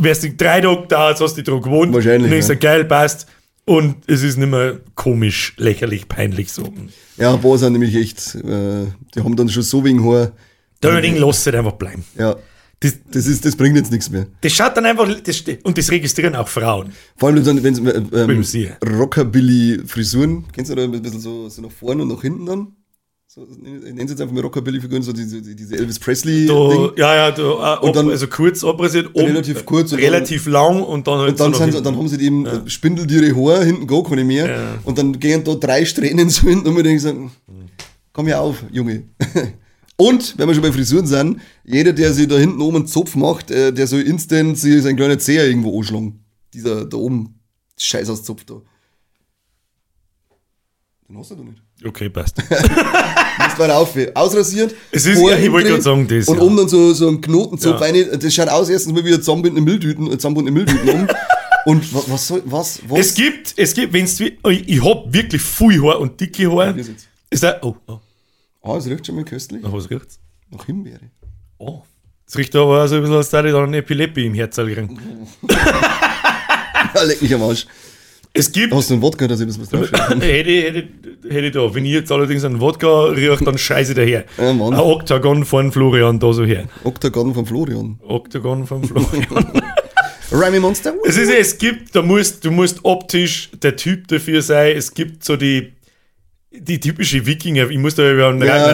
wärst du drei Tage da, jetzt hast du dran gewohnt, Wahrscheinlich, dann ist ja. geil, passt und es ist nicht mehr komisch, lächerlich, peinlich so. Ja, ein paar sind nämlich echt, äh, die haben dann schon so wegen Haar. Da Ding lass es einfach bleiben. Ja, Das, das, ist, das bringt jetzt nichts mehr. Das schaut dann einfach, das, und das registrieren auch Frauen. Vor allem, dann, wenn es äh, ähm. Rockabilly-Frisuren, kennst du da ein bisschen so, so nach vorne und nach hinten dann? So, ich nenne es jetzt einfach mal Rockabilly-Figuren, so diese, diese Elvis Da, Presley-Ding. ja, ja, da, äh, ob, dann- also kurz abrasiert, oben, Relativ kurz und dann- relativ lang und dann halt Und dann, so sind, sie- hinten. dann haben sie eben ja. spindeltiere Haare, hinten gar keine mehr. Ja. Und dann gehen da drei Strähnen so hinten und wir denken so, komm ja auf, Junge. Und, wenn wir schon bei Frisuren sind, jeder, der sich da hinten oben einen Zopf macht, äh, der soll instant sich sein kleiner Zeher irgendwo anschlagen. Dieser da oben, scheiß aus Zopf da. Den hast du doch nicht. Okay, passt. Musst weiter auf, ausrasiert. Es ist- ja, ich wollte gerade sagen, das, Und ja. oben dann so, so ein Knotenzopf Ja. rein. Das schaut aus erstens mal wie ein zusammenbundene Milchtüten, äh, zusammenbundene Milchtüten um. Und was, was soll, was, was? es gibt, es gibt, wenn's, wie- ich, ich hab wirklich viel Haar und dicke Haar. wie ist da, oh, oh, Ah, es riecht schon mal köstlich. nach was riecht's? Nach Himbeere. Oh. Es riecht aber so ein bisschen, als da da ein Epilepsie im Herz kriegen. Ja, leck mich am Arsch. Es gibt, Hast du einen Wodka, dass ich das was hätte, hätte, hätte ich da. Wenn ich jetzt allerdings einen Wodka rieche, dann scheiße daher. Ja, Mann. Ein Oktagon von Florian da so her. Oktagon von Florian. Oktagon von Florian. Remy Monster? es ist, es gibt, da musst, du musst optisch der Typ dafür sein. Es gibt so die, die typische Wikinger. Ich muss da über einen Ja. ja.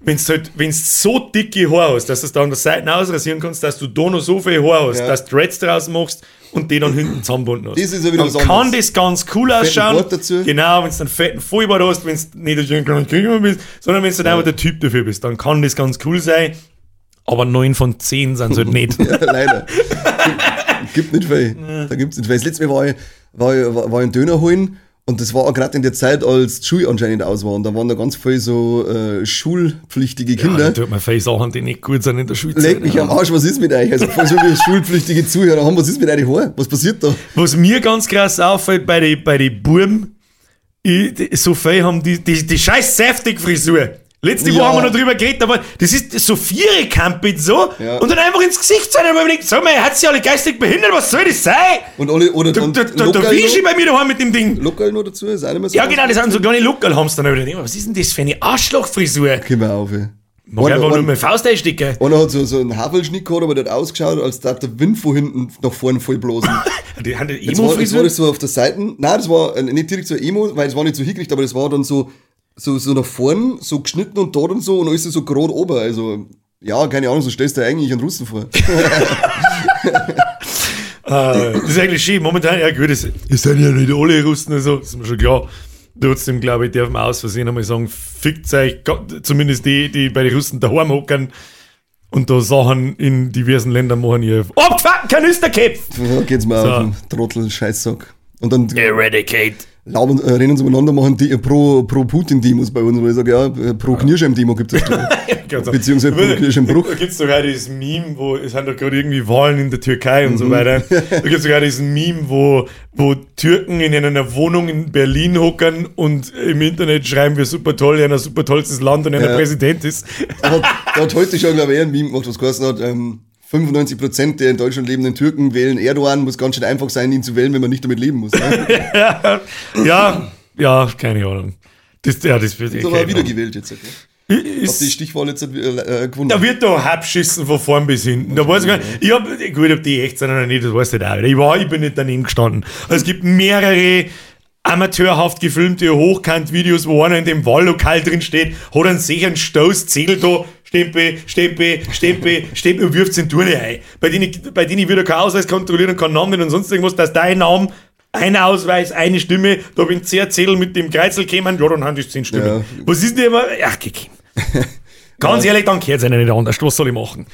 Wenn du halt, wenn's so dicke Haare hast, dass du es da an der Seite ausrasieren kannst, dass du da noch so viel Haar hast, Ja. dass du Dreads draus machst und die dann hinten zusammenbunden hast. Das ist ja wieder dann was kann anderes. das ganz cool ausschauen. Genau, wenn du einen fetten Vollbart hast, wenn du nicht der kleine Krieger bist, sondern wenn du dann einfach der Typ dafür bist, dann kann das ganz cool sein. Aber 9 von 10 sind es halt nicht. Ja, leider. Gibt, gibt nicht viel. Da gibt's nicht viel. Das letzte Mal war ich, war ich, war ich einen Döner holen und das war auch gerade in der Zeit, als die Schule anscheinend aus war. Und da waren da ganz viele so äh, schulpflichtige Ja, Kinder. dann tut man viele Sachen, die nicht gut sind in der Schulzeit. Leck mich am Arsch, was ist mit euch? Also, falls wir schulpflichtige Zuhörer haben, was ist mit euch Haar? Was passiert da? Was mir ganz krass auffällt bei den bei die Buben, ich, die, so viele haben die, die, die scheiß saftig Letzte Woche Ja. haben wir noch drüber geredet, aber das ist so viere Campit so Ja. und dann einfach ins Gesicht sein und man denkt, sag mal, hat sie alle geistig behindert, was soll das sein? Und alle, oder Da, dann da, da, da Lockerl noch, bei mir daheim mit dem Ding. Lockerl noch dazu, ist auch nicht mehr so. Ja, genau, das sind so kleine Luckerl-Hamster. dann hab ich gedacht, Was ist denn das für eine Arschlochfrisur? Geh mal auf, ey. Mach Einer- einfach nur meine Faust einstecken. Einer hat so, so einen Havelschnitt gehabt, aber der hat ausgeschaut, als darf der Wind von hinten nach vorne voll blasen. Die haben die Jetzt war, jetzt war Emo-Frisur. das so auf der Seite. Nein, das war äh, nicht direkt so Emo, weil es war nicht so hingekriegt, aber das war dann so, so, so nach vorn, so geschnitten und da und so und alles so gerade oben. Also, ja, keine Ahnung, so stellst du dir eigentlich einen Russen vor. Ah, das ist eigentlich schön. Momentan, ja gut, es, es sind ja nicht alle Russen und so, das ist mir schon klar. Trotzdem, glaube ich, darf man aus Versehen einmal sagen, fickt euch, Gott, zumindest die, die bei den Russen daheim hocken und da Sachen in diversen Ländern machen, ihr abgefuckten Kanisterköpf! Da geht's mir So. auf den Trottel, Scheißsack. Und dann Eradicate. Laufen, äh, rennen sie umeinander, machen die, äh, pro, pro Putin-Demos bei uns, weil ich sage, ja, äh, pro Knirschheim-Demo gibt es da. Beziehungsweise pro Knirschheim-Bruch. Da gibt es sogar dieses Meme, wo es sind doch gerade irgendwie Wahlen in der Türkei und Mhm. so weiter. Da gibt es sogar diesen Meme, wo, wo Türken in einer Wohnung in Berlin hocken und im Internet schreiben, wir super toll, einer super tollstes Land und einer Ja. Präsident ist. Da hat, da hat heute schon, glaube ich, ein Meme gemacht, was geheißen hat, ähm, 95% der in Deutschland lebenden Türken wählen Erdogan, muss ganz schön einfach sein, ihn zu wählen, wenn man nicht damit leben muss. Ne? ja, ja, keine Ahnung. Das, ja, das wird Ist aber wiedergewählt jetzt. Okay? Hast die Stichwahl jetzt äh, äh, gewonnen? Da wird doch abschissen von vorn bis hinten. Da weiß ich gar nicht. Ich hab, gut, ob die echt sind oder nicht, das weiß ich auch. Ich war, ich bin nicht daneben gestanden. Es gibt mehrere amateurhaft gefilmte Hochkant-Videos, wo einer in dem Wahllokal drin steht, hat einen sicheren Stoß, zählt da, Stempel, Stempel, Stempel, Stempel und wirft die Turne ein. Bei denen, bei denen ich wieder keinen Ausweis kontrollieren kann, Namen und sonst irgendwas, dass dein Name, ein Ausweis, eine Stimme, da bin ich sehr Zettel mit dem Kreuzel gekommen, ja, dann haben die zehn Stimmen. Ja. Was ist denn immer? Ach, geh. Ganz ehrlich, dann gehört es einer nicht anders. Was soll ich machen?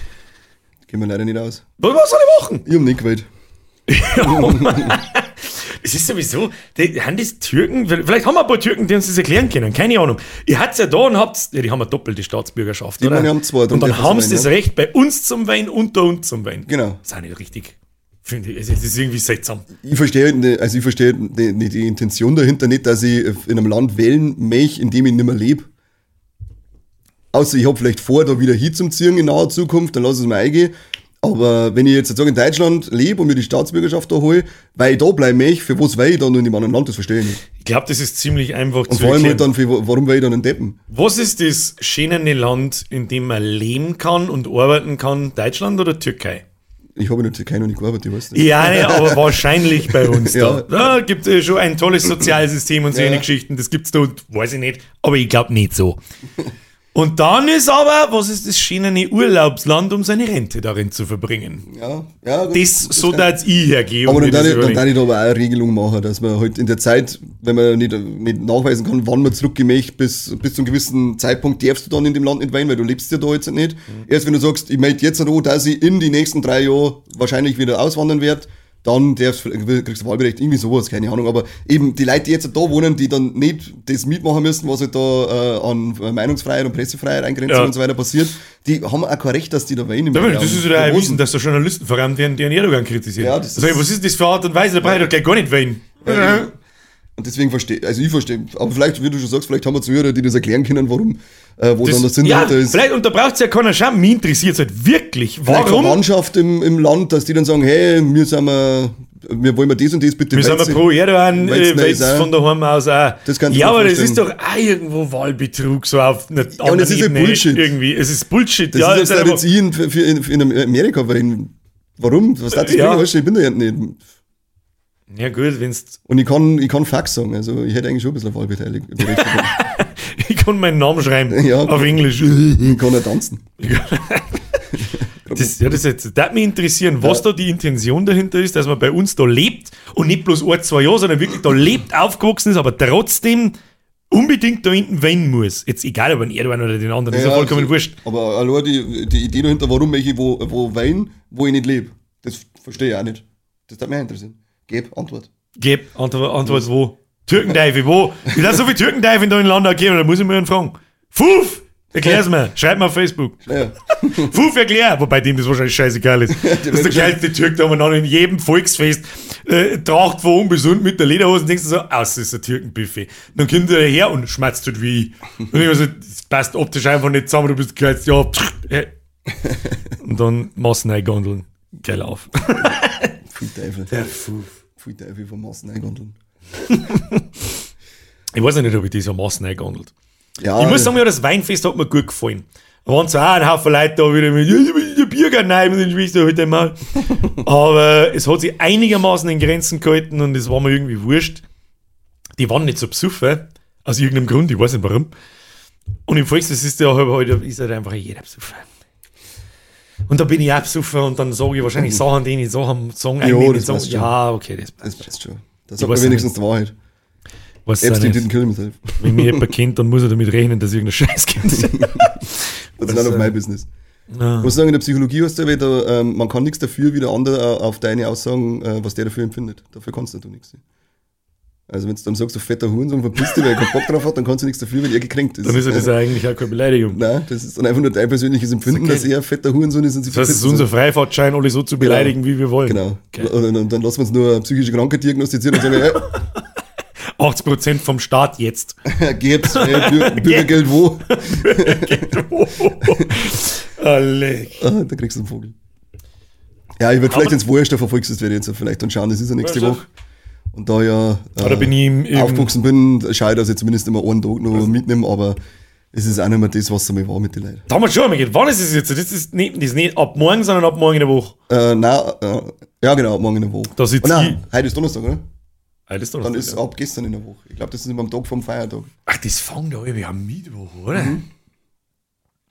Gehen wir leider nicht aus. Was, soll ich machen? Ich hab nicht gewählt. Es ist sowieso, die, haben das Türken, vielleicht haben wir ein paar Türken, die uns das erklären können, keine Ahnung. Ihr habt ja da und habt, ja, die haben eine doppelte Staatsbürgerschaft, Die oder? meine, haben zwei, und dann haben sie das. Recht, bei uns zum Wein und da uns zum Wein. Genau. Das ist auch nicht richtig. Finde ich, das ist irgendwie seltsam. Ich verstehe, ne- also ich verstehe die, die, Intention dahinter nicht, dass ich in einem Land wählen möchte, in dem ich nicht mehr lebe. Außer ich habe vielleicht vor, da wieder hinzuziehen in naher Zukunft, dann lasse ich es mir eingehen. Aber wenn ich jetzt sozusagen in Deutschland lebe und mir die Staatsbürgerschaft da hole, weil ich da bleiben möchte, für was will ich dann in einem anderen Land, das verstehe ich nicht. Ich glaube, das ist ziemlich einfach Und zu vor allem halt dann, für, warum will ich dann einen Deppen? Was ist das schöne Land, in dem man leben kann und arbeiten kann? Deutschland oder Türkei? Ich habe in der Türkei noch nicht gearbeitet, ich weiß nicht. Ja, ne, aber wahrscheinlich bei uns Ja. da. Da gibt es schon ein tolles Sozialsystem und solche Ja. Geschichten. Das gibt's da, und weiß ich nicht, aber ich glaube nicht so. Und dann ist aber, was ist das schöne Urlaubsland, um seine Rente darin zu verbringen? Ja, ja, gut, Das, so kann- dass ich hergehe. Aber und dann darf ich, dann darf ich da aber auch eine Regelung machen, dass man halt in der Zeit, wenn man nicht, nicht nachweisen kann, wann man zurückgemächt, bis, bis zu einem gewissen Zeitpunkt darfst du dann in dem Land nicht weinen, weil du lebst ja da jetzt nicht. Mhm. Erst wenn du sagst, ich melde jetzt an, dass ich in die nächsten drei Jahren wahrscheinlich wieder auswandern werde, dann darfst, kriegst du Wahlberechtigung, irgendwie sowas, keine Ahnung. Aber eben die Leute, die jetzt da wohnen, die dann nicht das mitmachen müssen, was halt da äh, an Meinungsfreiheit und Pressefreiheit, Eingrenzung Ja. und so weiter passiert, die haben auch kein Recht, dass die da weinen. Ja, Das ist ja erwiesen, dass da Journalisten voran werden, die einen Erdogan kritisieren. Ja, das also, was ist das für Art und Weise? Da brauche ich doch gleich gar nicht weinen. Ja, Und deswegen verstehe, also ich verstehe, aber vielleicht, wie du schon sagst, vielleicht haben wir Zuhörer, die das erklären können, warum, äh, wo dann der Sinn ja, dahinter ist. vielleicht, und da braucht es ja keiner Scham. Mich interessiert es halt wirklich. Vielleicht Warum? Verwandtschaft im, im Land, dass die dann sagen, hey, wir sind wir, wir wollen wir das und das bitte. Wir sind wir pro Erdogan, äh, ist, auch. von daheim aus auch. Das kannst ja, aber das ist doch auch irgendwo Wahlbetrug, so auf einer und das ist ja Ebene Bullshit. Irgendwie. Es ist Bullshit. Das ja, jetzt ist jetzt in, in, Amerika, weil warum? Was hat das Ja. bringen? Ich bin da ja nicht. Ja gut, wenn's, Und ich kann, ich kann Fax sagen, also ich hätte eigentlich schon ein bisschen Wahlbeteiligung. ich kann meinen Namen schreiben Ja. auf Englisch. ich kann ja tanzen. Das, ja, das, jetzt, das würde mich interessieren, was da die Intention dahinter ist, dass man bei uns da lebt und nicht bloß ein, zwei Jahre, sondern wirklich da lebt, aufgewachsen ist, aber trotzdem unbedingt da hinten weinen muss. Jetzt egal, ob ein Erdogan oder den anderen, ist ja vollkommen also, wurscht. Aber allein die, die Idee dahinter, warum ich wo, wo wein, wo ich nicht lebe, das verstehe ich auch nicht. Das hat mich auch Gib Antwort. Gib, Antwort, Antwort wo? Türkenteufel, wo? Wie da so viele Türkenteufel da in Land geben, da muss ich mir einen fragen. Fuf! Erklär's mir, schreib mir auf Facebook. Ja. Fuf, erklär! Wobei dem das wahrscheinlich scheißegal ist. Das ist der geilste Türk, da man dann in jedem Volksfest äh, tracht von unbesund mit der Lederhose und denkst du so, aus, das ist ein Türkenbuffet. Dann kommt er her und schmatzt halt wie ich. Und ich so, das passt optisch einfach nicht zusammen, du bist geil, ja, pff, äh. Und dann Massen eingondeln. Geil auf. Pfui Teufel. Der. Pfui Teufel von Massen. Ich weiß nicht, ob ich das am Massen eingondelt. Ja, Ich muss sagen, ja, das Weinfest hat mir gut gefallen. Da waren zwar ein Haufen Leute da wieder mit, der Biergarten nein, den Schwester heute mal. Aber es hat sich einigermaßen in Grenzen gehalten und es war mir irgendwie wurscht. Die waren nicht so besoffen, aus irgendeinem Grund, ich weiß nicht warum. Und im Volksfest ist ja halt, halt, ist halt einfach jeder besoffen. Und da bin ich auch besoffen und dann sage ich wahrscheinlich Sachen, die ich nicht sagen, sagen Ja, eigentlich das nicht schon. Ja, okay, das das passt. passt schon. Das sagt wenigstens die Wahrheit. Was Epstein nicht. didn't kill himself. Wenn mich jemand kennt, dann muss er damit rechnen, dass irgendein Scheiß kommt. Das ist Das, of äh, my business. Ja. Ich muss sagen, in der Psychologie hast du wieder, ähm, man kann nichts dafür, wie der andere äh, auf deine Aussagen, äh, was der dafür empfindet. Dafür kannst du nichts. Also wenn du dann sagst, du fetter Hurensohn, verpiss dich, weil er keinen Bock drauf hat, dann kannst du nichts dafür, wenn er gekränkt ist. Dann ist ja das äh, eigentlich auch keine Beleidigung. Nein, das ist dann einfach nur dein persönliches Empfinden, okay. dass er fetter Hurensohn ist und sie Das heißt, es ist unser Freifahrtschein, alle so zu beleidigen, wie wir wollen. Genau. Okay. Und, und dann lassen wir uns nur psychische Krankheit diagnostizieren und sagen, hey, 80% vom Staat jetzt. geht's, hey, Bür Bürgergeld wo? Alle. Ah, da kriegst du einen Vogel. Ja, ich würde vielleicht ins Wohlstoff verfolgst, das werde ich jetzt vielleicht dann schauen, das ist ja nächste. Woche. Und da ja äh, bin ich im, im aufgewachsen bin, schaue ich, dass ich zumindest immer einen Tag noch mitnehme, aber Es ist auch nicht mehr das, was es einmal war mit den Leuten. Da haben wir schon einmal geredet. Wann ist es jetzt? Das ist nicht, das ist nicht ab morgen, sondern ab morgen in der Woche. Äh, nein, äh, ja genau, morgen in der Woche. Da sitzt oh, nein, heute ist Donnerstag, oder? Das ist Dann Donnerstag, ist ja. ab gestern in der Woche. Ich glaube, das ist immer am Tag vom Feiertag. Ach, das fängt da irgendwie am Mittwoch, oder?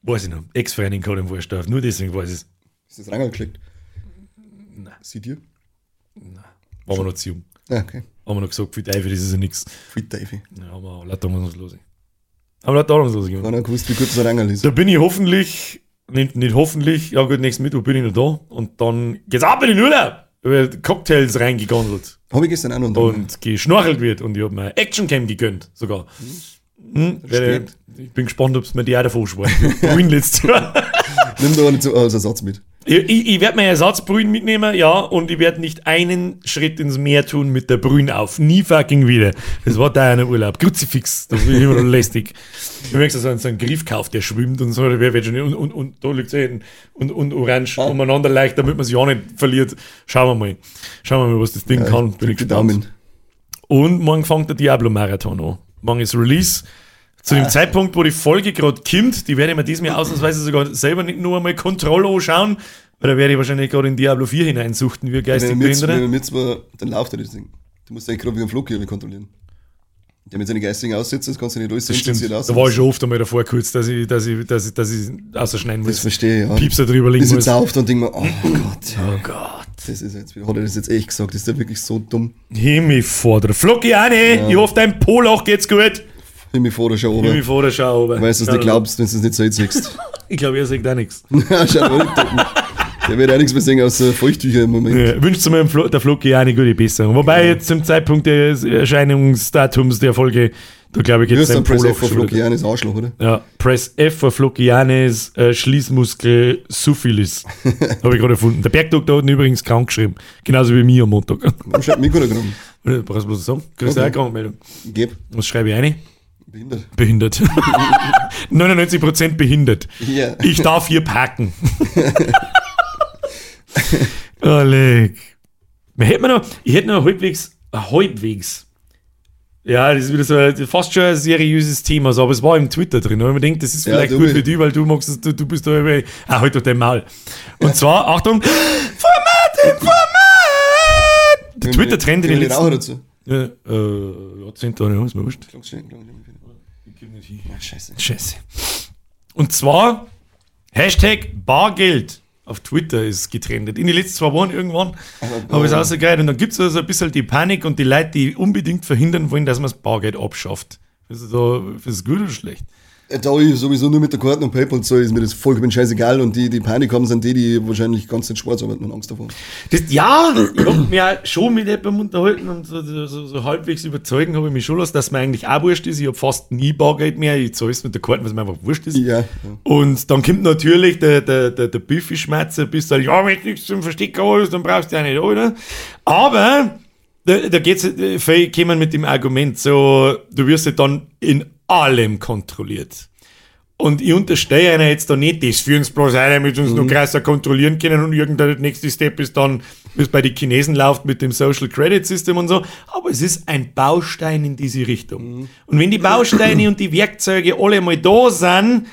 Weiß ich noch. Ex-Verein in Kohlenwurstdorf. Nur deswegen weiß ich es. Ist das reingeklickt? Nein. Seht ihr? Waren wir noch zu jung. Ja, okay. Haben wir noch gesagt, für Teufel, das ist ja nichts. Fit Davy. Ja, haben wir lauter ahnungslos. Haben wir lauter ahnungslos gemacht. Wenn er gewusst, wie gut das Rangel ist. Da bin ich hoffentlich, nicht, nicht hoffentlich, ja gut, nächsten Mittwoch bin ich noch da. Und dann geht's ab in den Urlaub. Da wird Cocktails reingegandelt Habe ich gestern auch noch. und geschnorchelt wird. Und ich habe mir Actioncam gegönnt, sogar. Hm, werde- ich bin gespannt, ob es mir die auch davon schwört. Brühen letztes Jahr. Nimm da nicht so als Ersatz mit. Ich, ich, ich werde mir Ersatzbrühen mitnehmen, ja, und ich werde nicht einen Schritt ins Meer tun mit der Brühen auf. Nie fucking wieder. Das war deiner Urlaub. Kruzifix, das ich immer noch lästig. Ich merke so einen, so einen Griff kauft, der schwimmt und so, wer wird schon, und, und, und da liegt es und, und orange umeinander leicht, damit man sich auch nicht verliert. Schauen wir mal. Schauen wir mal, was das Ding kann. Bin ich gespannt. Daumen. Und morgen fängt der Diablo-Marathon an. Morgen ist Release. Zu dem Zeitpunkt, wo die Folge gerade kommt, die werde ich mir diesmal ausnahmsweise sogar selber nicht nur einmal Kontrolle anschauen, weil da werde ich wahrscheinlich gerade in Diablo 4 hineinsuchten, wie geistig Wenn wenn Behinderte. wir mit zwar, dann läuft ja das Ding. Du musst eigentlich gerade wie ein Flug hier kontrollieren. Der mit seinen geistigen Aussätzen, das kannst du nicht alles Das stimmt. Da war ich schon oft einmal davor kurz, dass ich, dass ich, dass ich, dass ich ausschneiden Das muss. verstehe ich, ja. Piepser drüber sitze muss. auf und denke mir, oh Gott, Oh Gott. das ist jetzt wieder, hat er das jetzt echt gesagt, ist der wirklich so dumm? Himmel vor der Flocki eine. Ich hoffe, dein Poloch geht's gut. Mich vor der Himmel oben. vor der Schau. Weil du es nicht glaubst, wenn du es nicht so jetzt siehst. Ich glaube, ihr sagt auch nichts. Ja, Schau mal, der wird auch nichts mehr singen außer Feuchttücher im Moment. Ja, wünscht mir Flo, der Flocki auch eine gute Besserung. Wobei jetzt zum Zeitpunkt des Erscheinungsdatums der Folge, da glaube ich, Du jetzt hast dann Press F wieder- Flockianis Arschloch, oder? Ja, Press F für Flockianes äh, Schließmuskel Syphilis. Habe ich gerade erfunden. Der Bergdoktor hat ihn übrigens krank geschrieben. Genauso wie mir am Montag. Warum schreibt mich gut genommen? Brauchst du bloß sagen? Kriegst du Okay. auch eine Krankmeldung? Geb. Was schreibe ich eine? Behindert. Behindert. 99% behindert. Ja. Ich darf hier parken. oh, leck. Man hätte mir noch, ich hätte noch halbwegs, äh, halbwegs. Ja, das ist wieder so ein, fast schon ein seriöses Thema, so, aber es war im Twitter drin. Und ich mir denke, das ist Ja, vielleicht du gut für dich, weil du magst es, du, du bist da über, ah, halt doch dein Maul. Und zwar, Achtung, Format, Format! Der Twitter-Trend in den den letzten, dazu. ja, äh, Jahrzehnte, ja, ist mir wurscht. Schön, schön. Ah, scheiße. Scheiße. Und zwar Hashtag Bargeld auf Twitter ist getrennt. In den letzten zwei Wochen irgendwann habe ich es rausgekriegt und dann gibt es also ein bisschen die Panik und die Leute, die unbedingt verhindern wollen, dass man das Bargeld abschafft. Findest du da, ist gut oder schlecht? Äh, Da ich sowieso nur mit der Karte und PayPal zahle, ist mir das vollkommen scheißegal. Und die, die Panik haben, sind die, die wahrscheinlich ganz nicht schwarz arbeiten und Angst davor. Das, ja, ich habe mich auch schon mit jemandem unterhalten und so, so, so, so halbwegs überzeugen habe ich mich schon lassen, dass mir eigentlich auch wurscht ist. Ich habe fast nie Bargeld mehr. Ich zahle es mit der Karte, was mir einfach wurscht ist. Ja. ja. Und dann kommt natürlich der, der, der, der Büffelschmerzer, bis dann, ja, wenn du nichts zum Verstecken hast, dann brauchst du ja nicht, oder? Aber da, da geht's, äh, kommen mit dem Argument so, du wirst ja dann in allem kontrolliert. Und ich unterstehe einer jetzt da nicht, das für uns bloß einer mit uns noch krasser kontrollieren können und irgendein nächster Step ist dann, wie es bei den Chinesen läuft mit dem Social Credit System und so. Aber es ist ein Baustein in diese Richtung. Und wenn die Bausteine und die Werkzeuge alle mal da sind,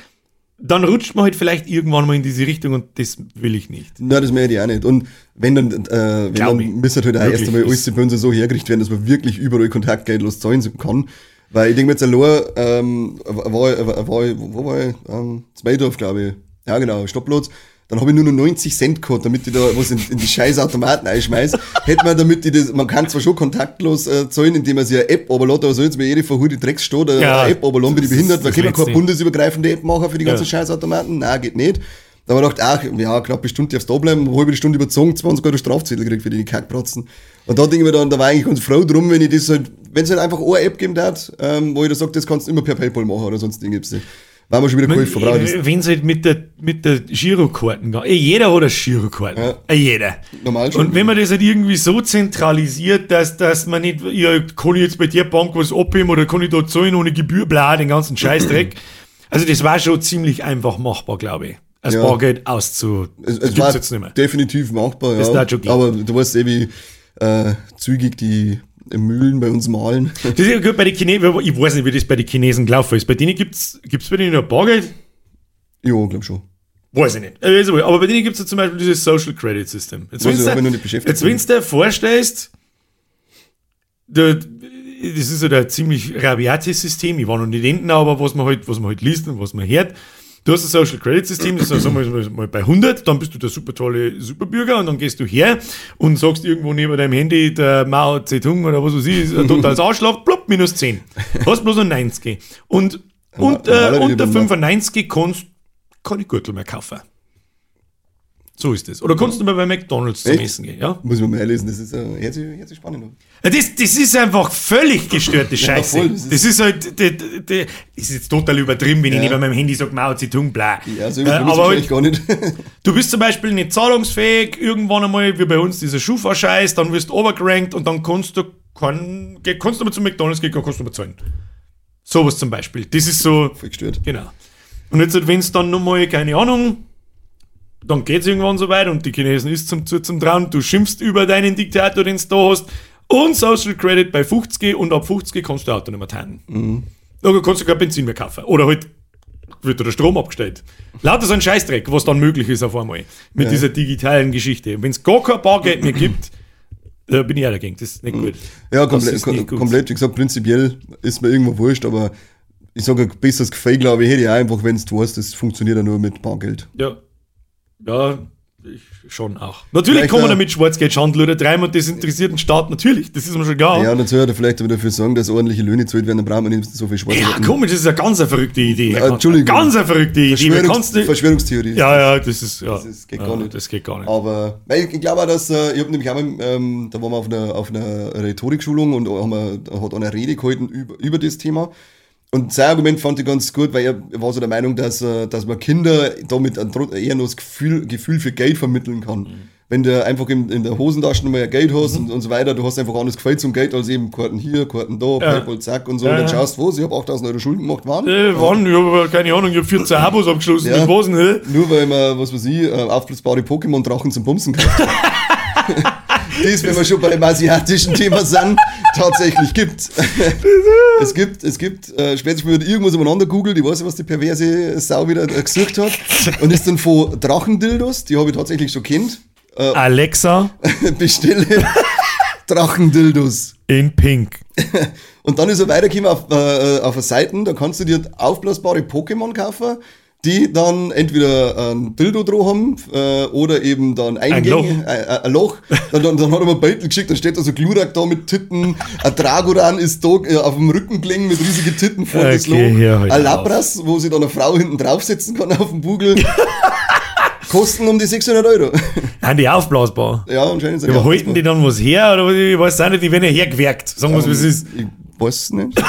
dann rutscht man halt vielleicht irgendwann mal in diese Richtung und das will ich nicht. Nein, das möchte ich auch nicht. Und wenn dann, äh, wenn Glaub dann müsste halt auch erst einmal alles bei uns so hergerichtet werden, dass man wirklich überall kontaktgeldlos zahlen kann. Weil ich denke mir jetzt allein, ähm, war, war, war, wo war ich? Ähm, Zweidorf, glaube ich. Ja, genau, Stopplotz. Dann habe ich nur noch 90 Cent gehabt, damit ich da was in, in die scheiß Automaten einschmeiß. Hätte man damit ich das, man kann zwar schon kontaktlos äh, zahlen, indem man sich eine App runterlädt, aber soll jetzt mir jede verhulte Drecksstadt eine Ja, App runterladen, bin ich behindert, weil kann man keine bundesübergreifende App machen für die ganzen Ja. Scheißautomaten? Nein, geht nicht. Da habe ich gedacht, ach, ja, knappe Stunde darfst du da bleiben, eine halbe Stunde überzogen, 20 Euro Strafzettel gekriegt für die Kackpratzen. Und da denke ich mir dann, da war ich eigentlich ganz froh drum, wenn ich das halt, wenn es halt einfach eine App geben darf, ähm, wo ich da sage, das kannst du immer per Paypal machen oder sonst Ding gibt's nicht. War mir schon wieder geholfen, das. Wenn es halt mit der, mit der Girokarten geht. Eh, Jeder hat eine Girokarten. Ja. Eh, Jeder. Normal schon. Und wenn man das halt irgendwie so zentralisiert, dass, dass man nicht, ja, kann ich jetzt bei der Bank was abheben oder kann ich da zahlen ohne Gebühr, bla, den ganzen Scheißdreck. Also das war schon ziemlich einfach machbar, glaube ich. Als Ja. Bargeld auszu... Es, das es war jetzt nicht mehr. definitiv machbar, Das ja. darf schon. Aber du weißt eh, wie äh, zügig die Mühlen bei uns malen. Das ist gut bei den Chinesen, ich weiß nicht, wie das bei den Chinesen gelaufen ist. Bei denen gibt's, gibt's bei denen noch Bargeld? ja, glaub schon. Weiß ich nicht. Ist aber- bei denen gibt es ja zum Beispiel dieses Social Credit System. Jetzt, wenn du dir vorstellst, der, das ist ja ein ziemlich rabiates System. Ich war noch nicht hinten, aber was man halt, was man halt liest und was man hört. Du hast ein Social Credit System, das ist mal, mal bei 100, dann bist du der super tolle Superbürger und dann gehst du her und sagst irgendwo neben deinem Handy, der Mao Zedong oder was weiß ich, ist ein totales Arschloch, plopp, minus 10. Hast bloß noch 90. Und, unter beim- 95 kannst keine Gürtel mehr kaufen. So ist es. Oder kannst du mal bei McDonalds zum Echt? Essen gehen, ja? Muss man mal lesen, das ist, äh, hört sich spannend an. Ja, Das, das ist einfach völlig gestörte Scheiße. voll, das, das ist, ist- halt, das, das ist jetzt total übertrieben, wenn ich Ja. neben meinem Handy sage, Mao Zedong, bla. Ja, so äh, ist aber halt, gar nicht. du bist zum Beispiel nicht zahlungsfähig, irgendwann einmal, wie bei uns, dieser Schufa-Scheiß, dann wirst du overgerankt und dann kannst du, kann, kannst du mal zum McDonalds gehen, kannst du bezahlen. Sowas zum Beispiel. Das ist so, Voll gestört. Genau. Und jetzt, wenn es dann nochmal, keine Ahnung, dann geht es irgendwann so weit und die Chinesen ist zum, zu, zum Trauen, du schimpfst über deinen Diktator, den du da hast, und Social Credit bei 50 und ab 50 kannst du Auto nicht mehr tanken. Mhm. Da kannst du kein Benzin mehr kaufen. Oder halt wird dir der Strom abgestellt. Lauter so ein Scheißdreck, was dann möglich ist auf einmal mit Ja. dieser digitalen Geschichte. Wenn es gar kein Bargeld mehr gibt, da bin ich auch dagegen. Das ist nicht gut. Ja, nicht kom gut. komplett. Wie gesagt, prinzipiell ist mir irgendwo wurscht, aber ich sage, ein besseres Gefühl, glaube ich, hätte ich einfach, wenn du weißt, das funktioniert ja nur mit Bargeld. Ja. Ja, ich schon auch. Natürlich Vielleicht kann man damit Schwarzgeldschandel oder dreimal desinteressierten Staat, natürlich, das ist mir schon klar. Ja, dazu hat er vielleicht aber dafür sorgen, dass ordentliche Löhne zahlt werden, dann braucht man nicht so viel Schwarz. Ja, komisch, das ist eine ganz eine verrückte Idee. Äh, Entschuldigung. Ganz eine verrückte Idee. Verschwörungs du, Verschwörungstheorie. ja, ja, das ist, ja. Das ist- geht ja, gar nicht. Das geht gar nicht. Aber weil ich, ich glaube auch, dass, äh, ich habe nämlich auch mal, ähm, da waren wir auf einer, auf einer Rhetorikschulung und haben wir, hat eine Rede gehalten über, über das Thema. Und sein Argument fand ich ganz gut, weil er war so der Meinung, dass, äh, dass man Kinder damit eher nur das Gefühl, Gefühl für Geld vermitteln kann. Wenn du einfach in, in der Hosentasche mal Geld hast und, und so weiter, du hast einfach anders Gefühl zum Geld als eben Karten hier, Karten da, Paypal, zack und so. Ja, und dann ja. schaust du, was, ich habe 8000 Euro Schulden gemacht, waren. Äh, wann? Ich habe keine Ahnung, ich habe 14 Abos abgeschlossen. Ja. Was denn, hä? Nur weil man, was weiß ich, äh, aufblasbare Pokémon-Drachen zum Bumsen kauft. das, wenn wir schon bei dem asiatischen Thema sind, tatsächlich gibt. es gibt, es gibt, äh, spätestens man irgendwas umeinander googelt, ich weiß nicht, was die perverse Sau wieder äh, gesucht hat, und ist dann von Drachendildos, die habe ich tatsächlich schon kennt, Alexa? Bestelle Drachendildos. in Pink. Und dann ist er weitergekommen auf, äh, auf eine Seite, da kannst du dir aufblasbare Pokémon kaufen, die dann entweder ein Dildo drauf haben äh, oder eben dann Eingänge, Loch. Ein, ein, ein Loch. Dann, dann, dann hat er mir ein Bild geschickt, dann steht da so Glurak da mit Titten, ein Dragoran ist da äh, auf dem Rücken gelegen mit riesigen Titten vor das Loch, Okay, hör halt ein auf. Labras, wo sich dann eine Frau hinten draufsetzen kann auf dem Bugel. Kosten um die 600 Euro. Haben die aufblasbar? ja, anscheinend sind die aber halten die dann was her? Oder was? ich weiß auch nicht, die werden ja hergewerkt. Sagen wir es, wie es ist. Ich weiß es nicht.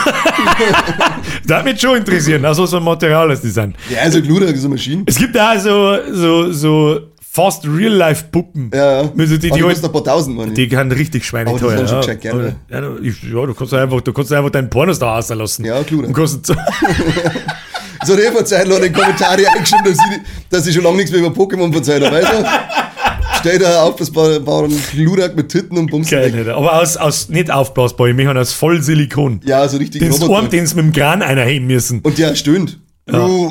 Das mich schon interessieren, was für ein Material das die sind. Ja, also Glurak ist eine Maschine. Es gibt auch so, so, so fast Real-Life-Puppen. Ja, ja. Also die, die, die halt- ein paar tausend, ich. die kann richtig schweineteuer. Das ja. schon ne? ja, du- ich- ja, du kannst einfach, du kannst einfach deinen Pornos da auslassen. Ja, klar. Und kannst, So, der hat Zeit lang in Kommentare eingeschrieben, dass ich, dass ich schon lange nichts mehr über Pokémon verzeiht habe, weißt du? Steht da auf, das war, ein Glurak mit Titten und Bumsen. Geil, weg. aber aus, aus nicht aufblasbar, ich meine aus voll Silikon. Ja, so richtig Den Roboter. Arm, den sie mit dem Kran einer heben müssen. Und der stöhnt. Ruh.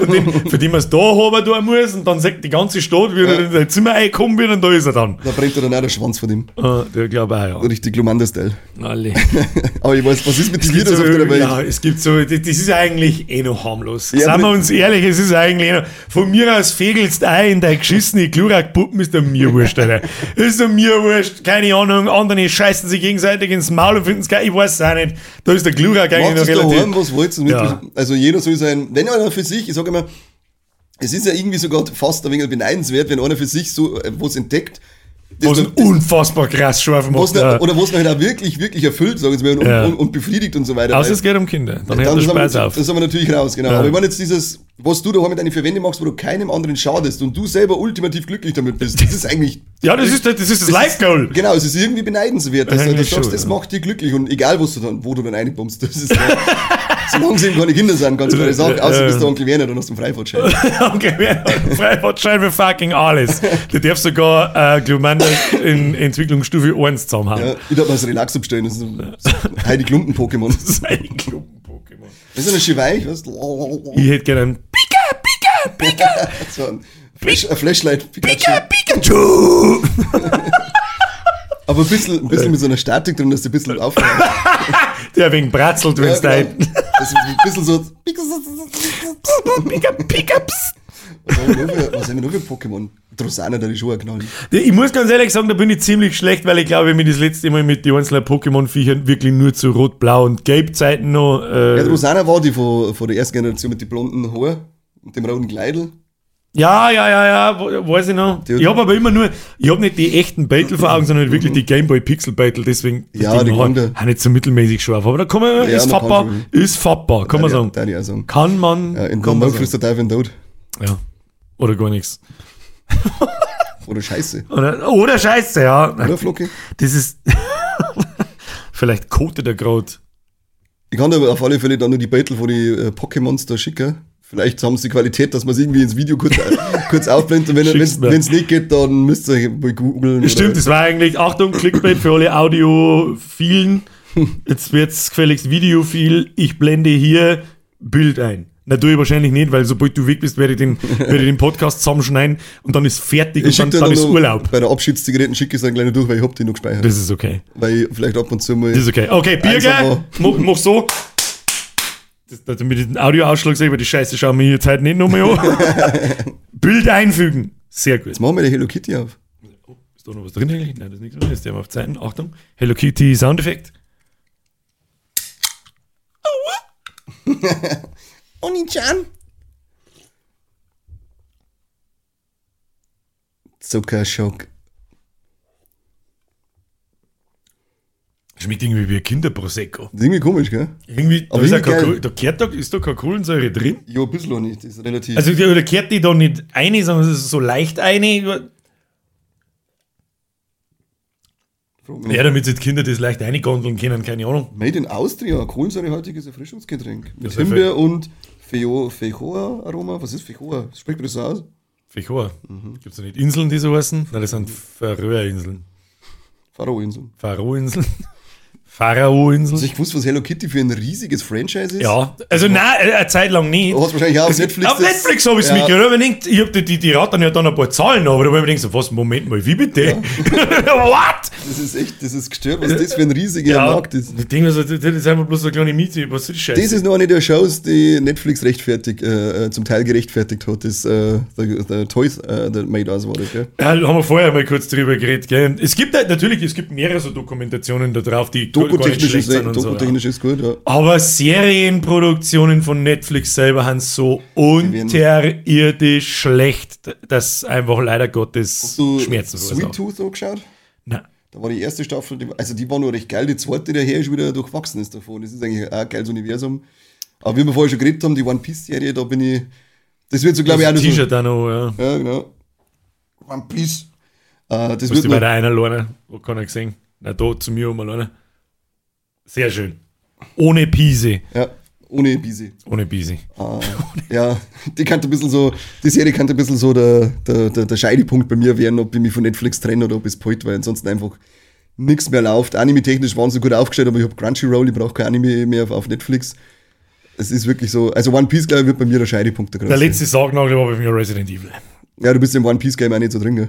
Und den, für den man es da haben tun muss und dann sagt die ganze Stadt, wie er in sein Zimmer reinkommen wird und da ist er dann. Da brennt er dann auch der Schwanz von ihm. Ah, der glaube auch, ja. Richtig Glumanda-Style. Alle. Aber ich weiß, was ist mit den Liedern so, auf der Welt? ja, es gibt so, das, das ist eigentlich eh noch harmlos. Ja, Seien wir uns ehrlich, es ist eigentlich eh noch, von mir aus fegelst ein in deine geschissene Glurak-Puppen, ist doch mir wurscht, Alter. Ist doch mir wurscht, keine Ahnung, andere scheißen sich gegenseitig ins Maul und finden es geil, ich weiß es auch nicht. Da ist der Glurak eigentlich Macht noch relativ... daheim, was wollt ihr? Ja. Also jeder soll sein, wenn einer für sich, ich sage immer, es ist ja irgendwie sogar fast ein wenig beneidenswert, wenn einer für sich so äh, was entdeckt, das Was dann- ein unfassbar krass scharf was macht. ja. oder was noch halt auch wirklich, wirklich erfüllt, sagen wir mal, und, Ja. und, und befriedigt und so weiter. Außer es geht um Kinder, dann dann sind wir, Spaß das auf. sind wir natürlich raus, genau. Ja. Aber ich meine jetzt dieses, was du da mit deinen Verwendung machst, wo du keinem anderen schadest und du selber ultimativ glücklich damit bist, das ist eigentlich. Ja, das ist das, das, ist das Life-Goal. Genau, es ist irgendwie beneidenswert, dass du Eigentlich sagst, das macht dich glücklich und egal, was du dann, wo du dann reinbummst, das ist Solange sie eben keine Kinder sind, ganz klar sagen, außer bist du Onkel Werner, dann hast du einen Freifahrtschein. okay, Freifahrtschein für fucking alles. Du darfst sogar äh, Glumanda in Entwicklungsstufe 1 zusammenhauen. Ja, ich darf mal das Relax abstellen, das ist so Heidi Klumpen-Pokémon. Das ist ein Klumpen-Pokémon. Das ist eine schön weich, weißt du? Ich hätte gerne einen Pika, Pika, Pika, So ein, Flash, ein Flashlight. Pikachu. Pika, Pikachu. Aber ein bisschen, ein bisschen mit so einer Statik drin, dass du ein bisschen aufhörst. Der wegen bratzelt, wenn es da genau. Das ist ein bisschen so. Pika, Pika. Was haben wir noch für- Pokémon? Drosana, der ist schon ein Knall. Ich muss ganz ehrlich sagen, da bin ich ziemlich schlecht, weil ich glaube, ich mir das letzte Mal mit den einzelnen Pokémon-Viechern wirklich nur zu Rot, Blau und Gelb-Zeiten noch. Ja, Äh, Drosana war die von, von der ersten Generation mit den blonden Haaren und dem roten Kleidel. Ja, ja, ja, ja, wo- weiß ich noch. Die- ich habe aber immer nur, ich habe nicht die echten Battle vor Augen, sondern wirklich die Gameboy Pixel Battle, deswegen ist Ja, die konnte- auch nicht so mittelmäßig scharf. Aber da kann man, Ja, ist fappbar, kann ist fappbar, kann man sagen. Auch sagen. Kann man, Ja, in kann man der Teufel den Tod. Ja. Oder gar nichts. Oder Scheiße. Oder, oder Scheiße, ja. Oder Flocke? Das ist, vielleicht kotet er gerade. Ich kann aber auf alle Fälle dann nur die Battle von den äh, Pokémons da schicken. Vielleicht haben sie die Qualität, dass man es irgendwie ins Video kurz, kurz aufblendet. Und wenn es nicht geht, dann müsst ihr mal googeln. Stimmt, das war eigentlich, Achtung, Clickbait für alle Audiophilen. Jetzt wird's gefälligst Videophil. Ich blende hier Bild ein. Na, tue ich wahrscheinlich nicht, weil sobald du weg bist, werde ich den, werde ich den Podcast zusammenschneiden und dann ist fertig Ich und dann, dir dann ist Urlaub. Bei der Abschiedszigaretten schicke ich es dann gleich durch, weil ich hab die noch gespeichert. Das ist okay. weil ich vielleicht ab und zu mal. Das ist okay. Okay, Birger, mach, mach so. Das, damit ich den Audioausschlag sehe, weil die Scheiße schauen wir jetzt heute nicht nochmal an. Bild einfügen. Sehr gut. Jetzt machen wir die Hello Kitty auf. Ist da noch was drin eigentlich? Nein, das ist nichts drin. Jetzt der mal auf Zeiten. Achtung. Hello Kitty Soundeffekt. Oni-chan. Zuckerschock. Schmeckt irgendwie wie ein Kinderprosecco. Das ist irgendwie komisch, gell? Irgendwie, da Aber ist, irgendwie kein da kehrt da, ist da keine Kohlensäure drin. Ja, ein bisschen auch nicht. Das ist relativ. Also da kehrt die da nicht eine, sondern es ist so leicht eine. Mich Ja, damit sich die Kinder das leicht eingondeln können, keine Ahnung. Made in Austria, kohlensäurehaltiges Erfrischungsgetränk. Mit Das Himbeer und Feijoa-Aroma. Was ist Feijoa? Spricht man das so aus? Fechor. Gibt es da nicht Inseln, die so heißen? Nein, das sind Färöerinseln. Faroe-Inseln. Pharao-Inseln. Pharao-Inseln. Hast du gewusst, was Hello Kitty für ein riesiges Franchise ist? Ja, also nein, äh, eine Zeit lang nicht. Du hast wahrscheinlich auch auf Netflix. Auf Netflix habe ich es ja, mitgehört, ich, ich habe die, die, die raten ja dann ein paar Zahlen aber da habe ich mir gedacht, so, was, Moment mal, wie bitte? What? Das ist echt, das ist gestört, was das für ein riesiger Markt ist. Ich denke mir so, das ist einfach bloß eine kleine Miete, was ist die Scheiße? Das ist nur eine der Shows, die Netflix rechtfertigt, äh, äh, zum Teil gerechtfertigt hat. Das, äh, der, der Toys, äh, der Made Us war das, gell? Ja, da haben wir vorher mal kurz drüber geredet, gell? Es gibt halt natürlich, es gibt mehrere so Dokumentationen da drauf, die nicht Dokutechnisch ist, sind und so. Ja. Dokutechnisch ist gut, ja. Aber Serienproduktionen von Netflix selber haben so unterirdisch schlecht, dass einfach leider Gottes Du Schmerzen Sweet verursacht. Tooth angeschaut? Nein. Da war die erste Staffel, die, also die war nur recht geil. Die zweite daher ist wieder durchwachsen ist davon. Das ist eigentlich auch ein geiles Universum. Aber wie wir vorher schon geredet haben, die One Piece Serie, da bin ich. Das wird so, glaube ich, auch Das noch so. T-Shirt auch noch, ja. Ja, genau. One Piece. Äh, das Bist wird du bei noch, der einen alleine? Wo kann er gesehen? Na, da zu mir um alleine. Sehr schön. Ohne Pise. ja, ohne Bisi. Ohne Pise. Äh, ja, die kann ein bisschen so, die Serie kann ein bisschen so der, der, der, der Scheidepunkt bei mir werden, ob ich mich von Netflix trenne oder ob es bald, weil ansonsten einfach nichts mehr läuft. Anime-technisch waren sie gut aufgestellt, aber ich habe Crunchyroll, ich brauche kein Anime mehr auf, auf Netflix. Es ist wirklich so, also One Piece, glaube ich, wird bei mir der Scheidepunkt der Der größte. letzte Sargnagel war bei mir Resident Evil. Ja, du bist im One Piece Game auch nicht so drin, gell?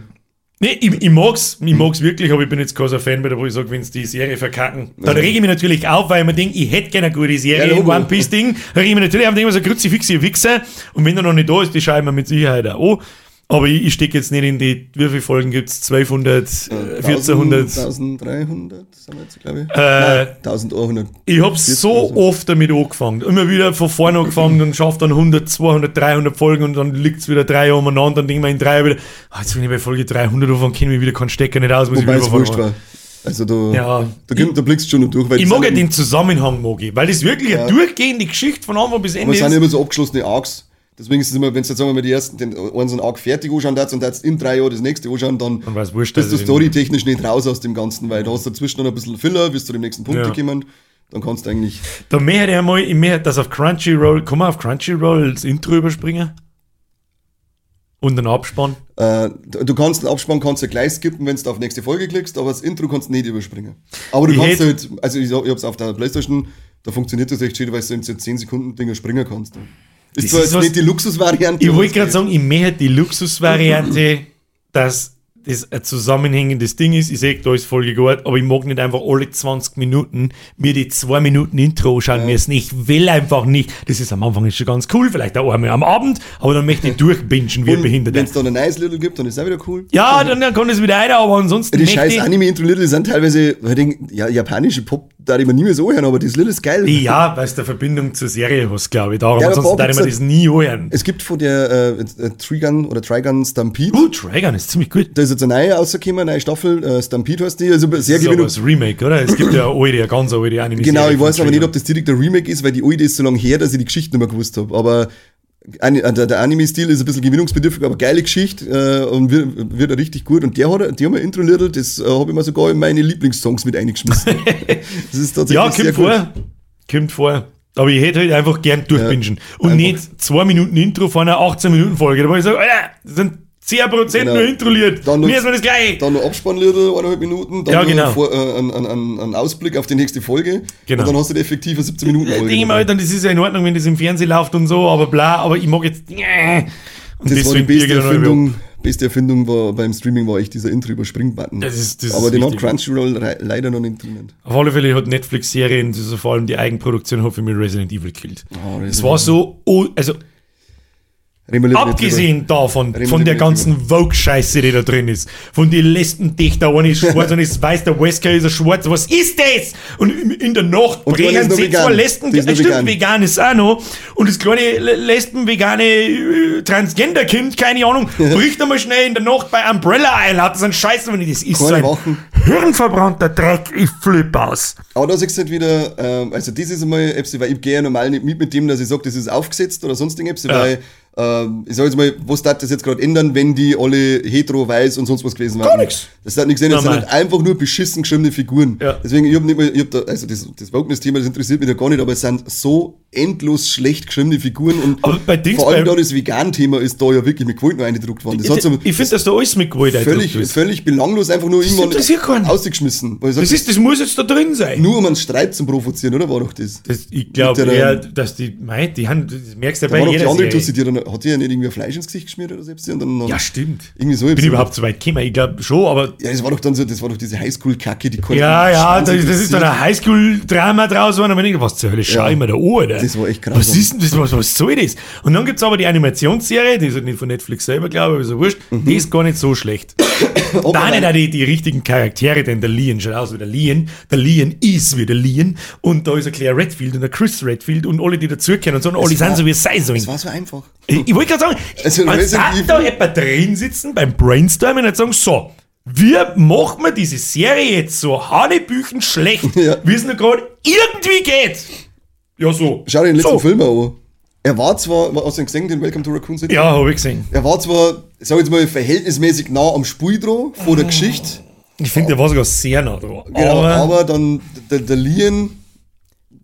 Nee, ich, ich mag's, ich mag's wirklich, aber ich bin jetzt kein so Fan, bei der, wo ich sage, wenn sie die Serie verkacken, dann rege ich mich natürlich auf, weil ich mir denke, ich hätte gerne eine gute Serie Ja. One Piece Ding. Da rege ich mich natürlich auf, denke mir so, Kruzifix, ihr Wichser. Und wenn er noch nicht da ist, die schreiben wir mit Sicherheit auch. Aber ich, ich stecke jetzt nicht in die, wie viele Folgen gibt's? 1200, äh, 1400. 1300 sind wir jetzt, glaube ich. Äh, Nein, 1100. Ich habe so oft damit angefangen. Immer wieder von vorne angefangen und schafft dann 100, 200, 300 Folgen und dann liegt es wieder drei umeinander. Dann denke ich mir in drei wieder, ah, jetzt bin ich bei Folge 300 anfangen, kenne ich wieder keinen Stecker nicht aus. Muss Wobei ich es wieder wurscht war. Also da, Ja. da, gibt- da blickst du schon noch durch. Weil Ich mag ja sind den Zusammenhang, mag ich, weil das wirklich eine durchgehende Geschichte von Anfang bis Aber Ende es sind ist. ja immer so abgeschlossene Arcs. Deswegen ist es immer, wenn du jetzt sagen wir mal die ersten, den einen so einen Arc fertig anschauen darfst und jetzt in drei Jahren das nächste anschauen, dann Dann wurscht, bist du storytechnisch nicht raus aus dem Ganzen, weil da hast du dazwischen noch ein bisschen Filler, bis zu dem nächsten Punkt Ja. kommen. dann kannst du eigentlich. Da mehr mal, ich mehr, dass auf Crunchyroll, kann man auf Crunchyroll das Intro überspringen? Und den Abspann? Äh, du kannst den Abspann kannst du gleich skippen, wenn du auf nächste Folge klickst, aber das Intro kannst du nicht überspringen. Aber du Ich kannst halt, also ich, ich hab's auf der Playstation, da funktioniert das echt schön, weil du in so 10 Sekunden Dinger springen kannst. Ist Das zwar ist jetzt was- nicht die Luxusvariante. Ich wollte gerade sagen, ich mehr die Luxusvariante, dass das ein zusammenhängendes Ding ist. Ich sehe, da ist Folge gut, aber ich mag nicht einfach alle 20 Minuten mir die 2 Minuten Intro anschauen müssen. Ich will einfach nicht. Das ist am Anfang ist schon ganz cool, vielleicht auch einmal am Abend, aber dann möchte ich durchbingen wie ein Wenn Behinderter. es da ein nice Little gibt, dann ist es auch wieder cool. Ja, dann, dann kann es wieder einer, aber ansonsten Die scheiß ich, Anime-Intro Little sind teilweise, ja, japanische Pop, da ich mir nie mehr so hören, aber das Little ist geil. Ja, weil es der Verbindung zur Serie hast, glaube ich. Darum, Ja, ansonsten da darf ich mir das nie hören. Es gibt von der äh, äh, Trigun oder Trigun Stampede, Uh, Dragon ist ziemlich gut. da ist jetzt eine neue rausgekommen, eine neue Staffel, äh, Stampede heißt die, also sehr Das ist aber gewinnung. das Remake, oder? Es gibt ja eine alte, eine ganz alte anime Genau, ich weiß aber nicht, ob das direkt der Remake ist, weil die alte ist so lange her, dass ich die Geschichte nicht mehr gewusst habe. Aber der, der Anime-Stil ist ein bisschen gewinnungsbedürftig, aber geile Geschichte äh, und wird, wird richtig gut. Und der hat, die haben ein Intro Little, das äh, habe ich mir sogar in meine Lieblingssongs mit eingeschmissen. das ist tatsächlich Ja, sehr kommt gut. vor. Kommt vor. Aber ich hätte halt einfach gern durchbingen. Und einfach. nicht zwei Minuten Intro von einer 18-Minuten-Folge. Da wo ich Alter, das sind 10% Genau. nur Intro-Lied. Dann noch- mal das gleiche. Dann noch Abspannlieder, eineinhalb Minuten, dann Ja, noch genau. vor, äh, ein, ein, ein, Ausblick auf die nächste Folge. Genau. Und dann hast du die effektive 17 Minuten Ich denke halt, dann, das ist ja in Ordnung, wenn das im Fernsehen läuft und so, aber bla, aber ich mag jetzt. Und das war die beste Erfindung, beste Erfindung war beim Streaming war echt dieser Intro-Überspring-Button. Das ist- das Aber den hat. Crunchyroll leider noch nicht drinnen. Auf alle Fälle hat Netflix-Serien, also vor allem die Eigenproduktion, hat für mich Resident Evil gekillt. Oh, Es war so, also Reden wir lieber nicht abgesehen davon, von der ganzen Vogue-Scheiße, die da drin ist, von den Lesbendichter, eine ist schwarz und ist weiß, der Wesker ist ein schwarz, was ist das? Und in der Nacht Und brechen ist sie zwei Lesben, ist noch stimmt, vegan. vegan ist auch noch, und das kleine Le- Lesben-vegane äh, Transgender-Kind, keine Ahnung, bricht einmal schnell in der Nacht bei Umbrella ein, hat so einen Scheiß, wenn ich das ist, so Keine ein Wochen. hirnverbrannter Dreck, ich flipp aus. Aber da siehst du halt wieder, ähm, also das ist einmal weil ich gehe ja normal nicht mit mit dem, dass ich sage, das ist aufgesetzt oder sonst irgendwas, weil ähm, ich sage jetzt mal, was darf das jetzt gerade ändern, wenn die alle hetero, weiß und sonst was gewesen wären? Gar nix. Das hat nichts ändern, das sind halt einfach nur beschissen geschriebene Figuren. Ja. Deswegen, ich habe nicht mal, ich hab da, also das, das Wokeness-Thema, das interessiert mich da gar nicht, aber es sind so endlos schlecht geschriebene Figuren und Aber bei Dings- vor allem bei- da das Vegan-Thema ist da ja wirklich mit Gewalt noch eingedruckt worden. Das hat so, ich finde, dass da alles mit Gewalt völlig, ist. völlig belanglos einfach nur irgendwann interessiert keinen. ausgeschmissen. Weil ich sag, Das, ist, das muss jetzt da drin sein. nur um einen Streit zu provozieren, oder war doch das? Das, ich glaube eher, dass die, mei, die haben, das merkst du ja Da bei die jeder andere Serie. Die dann, hat die ja nicht irgendwie Fleisch ins Gesicht geschmiert oder selbst und dann, Ja, stimmt. irgendwie so. Bin ich überhaupt so weit gekommen? Ich glaube schon, aber Ja, das war doch dann so, das war doch diese Highschool-Kacke, die konnte ja, ja, das, das ist dann ein Highschool-Drama draus geworden. Und ich denke, was zur Hölle, schau Ja. ich mir da an, Alter. Das war echt grausam. Was ist denn das, was, was soll das? Und dann gibt es aber die Animationsserie, die ist halt nicht von Netflix selber, glaube ich, aber ja wurscht. Mhm. Die ist gar nicht so schlecht. Aber da nicht auch die, die richtigen Charaktere, denn der Leon schaut aus wie der Leon, der Leon ist wie der Leon und da ist ein Claire Redfield und der Chris Redfield und alle, die dazugehören und so, und alle sind so wie es sein sollen. Das war so einfach. Ich, wollte gerade sagen, Also, man Evil- da jemand drin sitzen beim Brainstorming und sagen, so, wir machen wir diese Serie jetzt so hanebüchen schlecht, Ja. wie es nur gerade irgendwie geht. Ja, so. Schau dir den letzten so. Film an. Er war zwar, hast du ihn gesehen, den Welcome to Raccoon City? Ja, habe ich gesehen. Er war zwar, sag ich jetzt mal, verhältnismäßig nah am Spiel dran, von der Geschichte. Ich finde, der war sogar sehr nah dran. Genau, aber, aber, dann der, der Leon,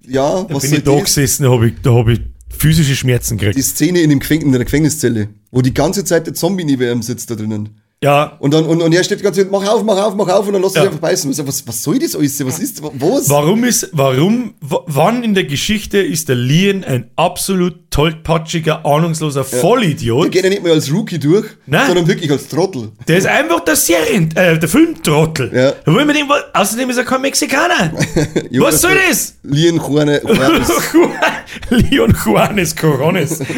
ja, da was bin ich da gesessen, da habe ich, da hab ich physische Schmerzen gekriegt. Die Szene in, dem in der Gefängniszelle, wo die ganze Zeit der Zombie neben ihm sitzt da drinnen. Ja, Und dann, und, und er steht die ganze Zeit, mach auf, mach auf, mach auf, und dann lass Ja. sich einfach beißen. Ich sag, Was, was soll das alles? Was ist, was? Warum ist, warum, wann in der Geschichte ist der Leon ein absolut tollpatschiger, ahnungsloser Der Vollidiot? geht ja nicht mehr als Rookie durch, Nein. sondern wirklich als Trottel. Der ist einfach der Serien, äh, der Filmtrottel. Ja. Da will man den, außerdem ist er kein Mexikaner. Was soll das? Juane, Juanes. Leon Juanes Corones.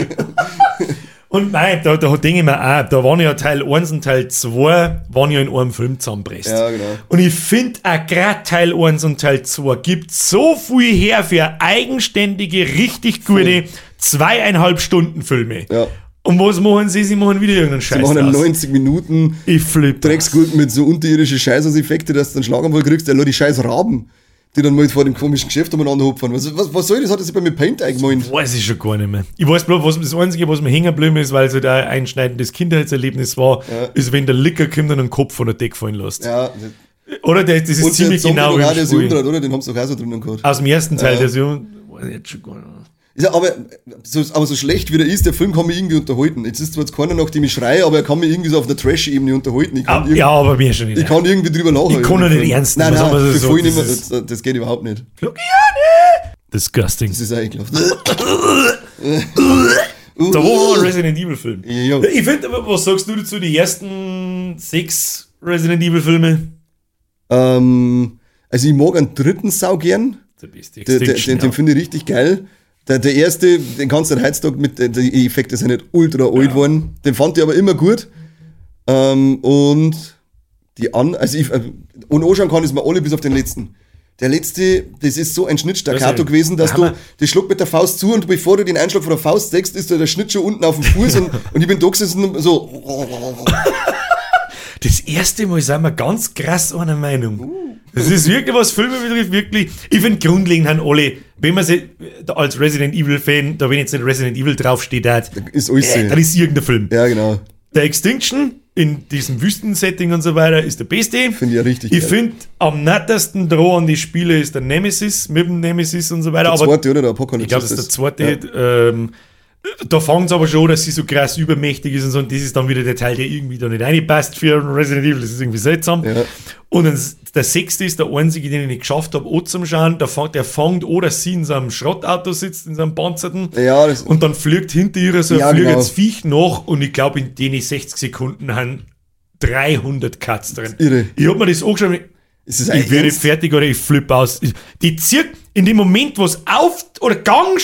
Und nein, da, da denke ich mir auch, da waren ja Teil 1 und Teil 2 waren ja in einem Film zusammenpresst. Ja, genau. Und ich finde auch gerade Teil 1 und Teil 2 gibt so viel her für eigenständige, richtig gute zweieinhalb Stunden Filme. Ja. Und was machen sie? Sie machen wieder irgendeinen Scheiß. Die machen draus. 90 Minuten ich flippe. Drecksgurken mit so unterirdischen Scheißeffekte, dass du einen Schlaganfall kriegst, der die scheiß Raben, die dann mal vor dem komischen Geschäft umeinander hupfen. Was, was, was soll das? Hat sich bei mir Paint eingemalt? Weiß ich schon gar nicht mehr. Ich weiß bloß, was das Einzige, was mir hängen geblieben ist, weil es halt ein einschneidendes Kindheitserlebnis war, ist, wenn der Licker kommt und einen Kopf von der Decke fallen lässt. Ja, Oder der, das ist Und ziemlich Zombie genau im Spiel. Unrat, oder? Den haben sie doch auch so drinnen gehabt. Aus dem ersten Teil, Ja. der so, weiß ich jetzt schon gar nicht. Ja, aber, so, aber so schlecht wie der ist, der Film kann mich irgendwie unterhalten. Jetzt ist zwar jetzt keiner, nach dem ich schreie, aber er kann mich irgendwie so auf der Trash-Ebene unterhalten. Ich kann, Ah, ja, aber mir schon nicht. ich kann irgendwie drüber lachen. Ich kann den nicht Film. ernst Nein, nehmen, nein, wir das, so, das mehr, das, das geht überhaupt nicht. Disgusting. Das ist ekelhaft. Da war ein Resident Evil Film. Ja. Ich finde, was sagst du dazu, die ersten sechs Resident Evil Filme? ähm, also ich mag einen dritten Sau gern. Der beste Extinction, den den finde ich richtig geil. Der, der erste, den kannst du halt heutzutage mit, die Effekte sind nicht ultra alt geworden. Den fand ich aber immer gut. Ähm, und die an, also ich, äh, und anschauen kann ich es mir alle bis auf den letzten. Der letzte, das ist so ein Schnittstaccato Das gewesen, dass da du, das schluckt mit der Faust zu und bevor du den Einschlag von der Faust sägst, ist der Schnitt schon unten auf dem Fuß und, und ich bin da gesessen und so, Das erste Mal sind wir ganz krass einer Meinung. Uh. Das ist wirklich, was Filme betrifft, wirklich. Ich finde, grundlegend haben alle, wenn man sie da als Resident Evil-Fan, da wenn jetzt nicht Resident Evil draufsteht, da ist alles äh, dann ist irgendein Film. Ja, genau. Der Extinction in diesem Wüstensetting und so weiter ist der beste. Finde ich ja richtig Ich finde, am nettesten Droh an die Spiele ist der Nemesis, mit dem Nemesis und so weiter. Der aber zweite, oder? Der Apokalypse. ich glaube, das ist der zweite. Ähm, da fangen sie aber schon, dass sie so krass übermächtig ist und so. Und das ist dann wieder der Teil, der irgendwie da nicht reinpasst für Resident Evil. Das ist irgendwie seltsam. Ja. Und dann, der sechste ist der einzige, den ich nicht geschafft habe, anzuschauen. Der, fang- der fängt an, dass sie in so einem Schrottauto sitzt, in so einem Panzerten. Ja, das, Und dann fliegt hinter ihr so ein Ja, fliegendes genau. Viech nach. Und ich glaube, in denen 60 Sekunden haben 300 Cuts drin. irre. Ich hab mir das angeschaut. Ist das ich werde fertig oder ich flippe aus. Die zirkt in dem Moment, wo es auf oder Gang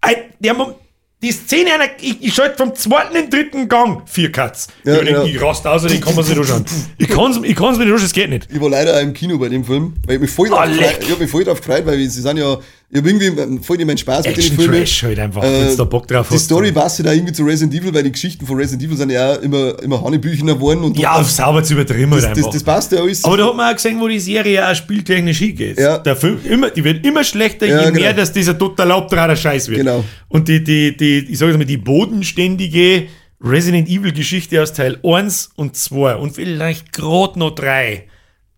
ein, der, Mo- die Szene einer, ich, ich schalte vom zweiten in den dritten Gang vier Cuts. Ja, ich, ja. ich rast aus, den kann man sich nicht anschauen. Ich kann es ich kann's mir nicht anschauen, es geht nicht. Ich war leider auch im Kino bei dem Film, weil ich mich voll drauf Ah, gefreut, ich hab mich voll drauf gefreut, weil sie sind ja, ich hab irgendwie ähm, voll meinen Spaß mit den Action Filmen. Trash halt einfach, wenn du da Bock drauf Die. Story passt ja da irgendwie zu Resident Evil, weil die Geschichten von Resident Evil sind ja auch immer, immer Hanebüchener geworden und Ja, auf sauber zu übertrieben halt das, einfach. das, das passt ja alles. aber da hat man auch gesehen, wo die Serie auch spieltechnisch hingeht. Ja. Der Film immer, die wird immer schlechter, Ja, je genau. mehr, dass dieser total Laubdrader Scheiß wird. Genau. Und die, die, die, ich sage jetzt mal, die bodenständige Resident Evil Geschichte aus Teil 1 und 2 und vielleicht gerade noch 3,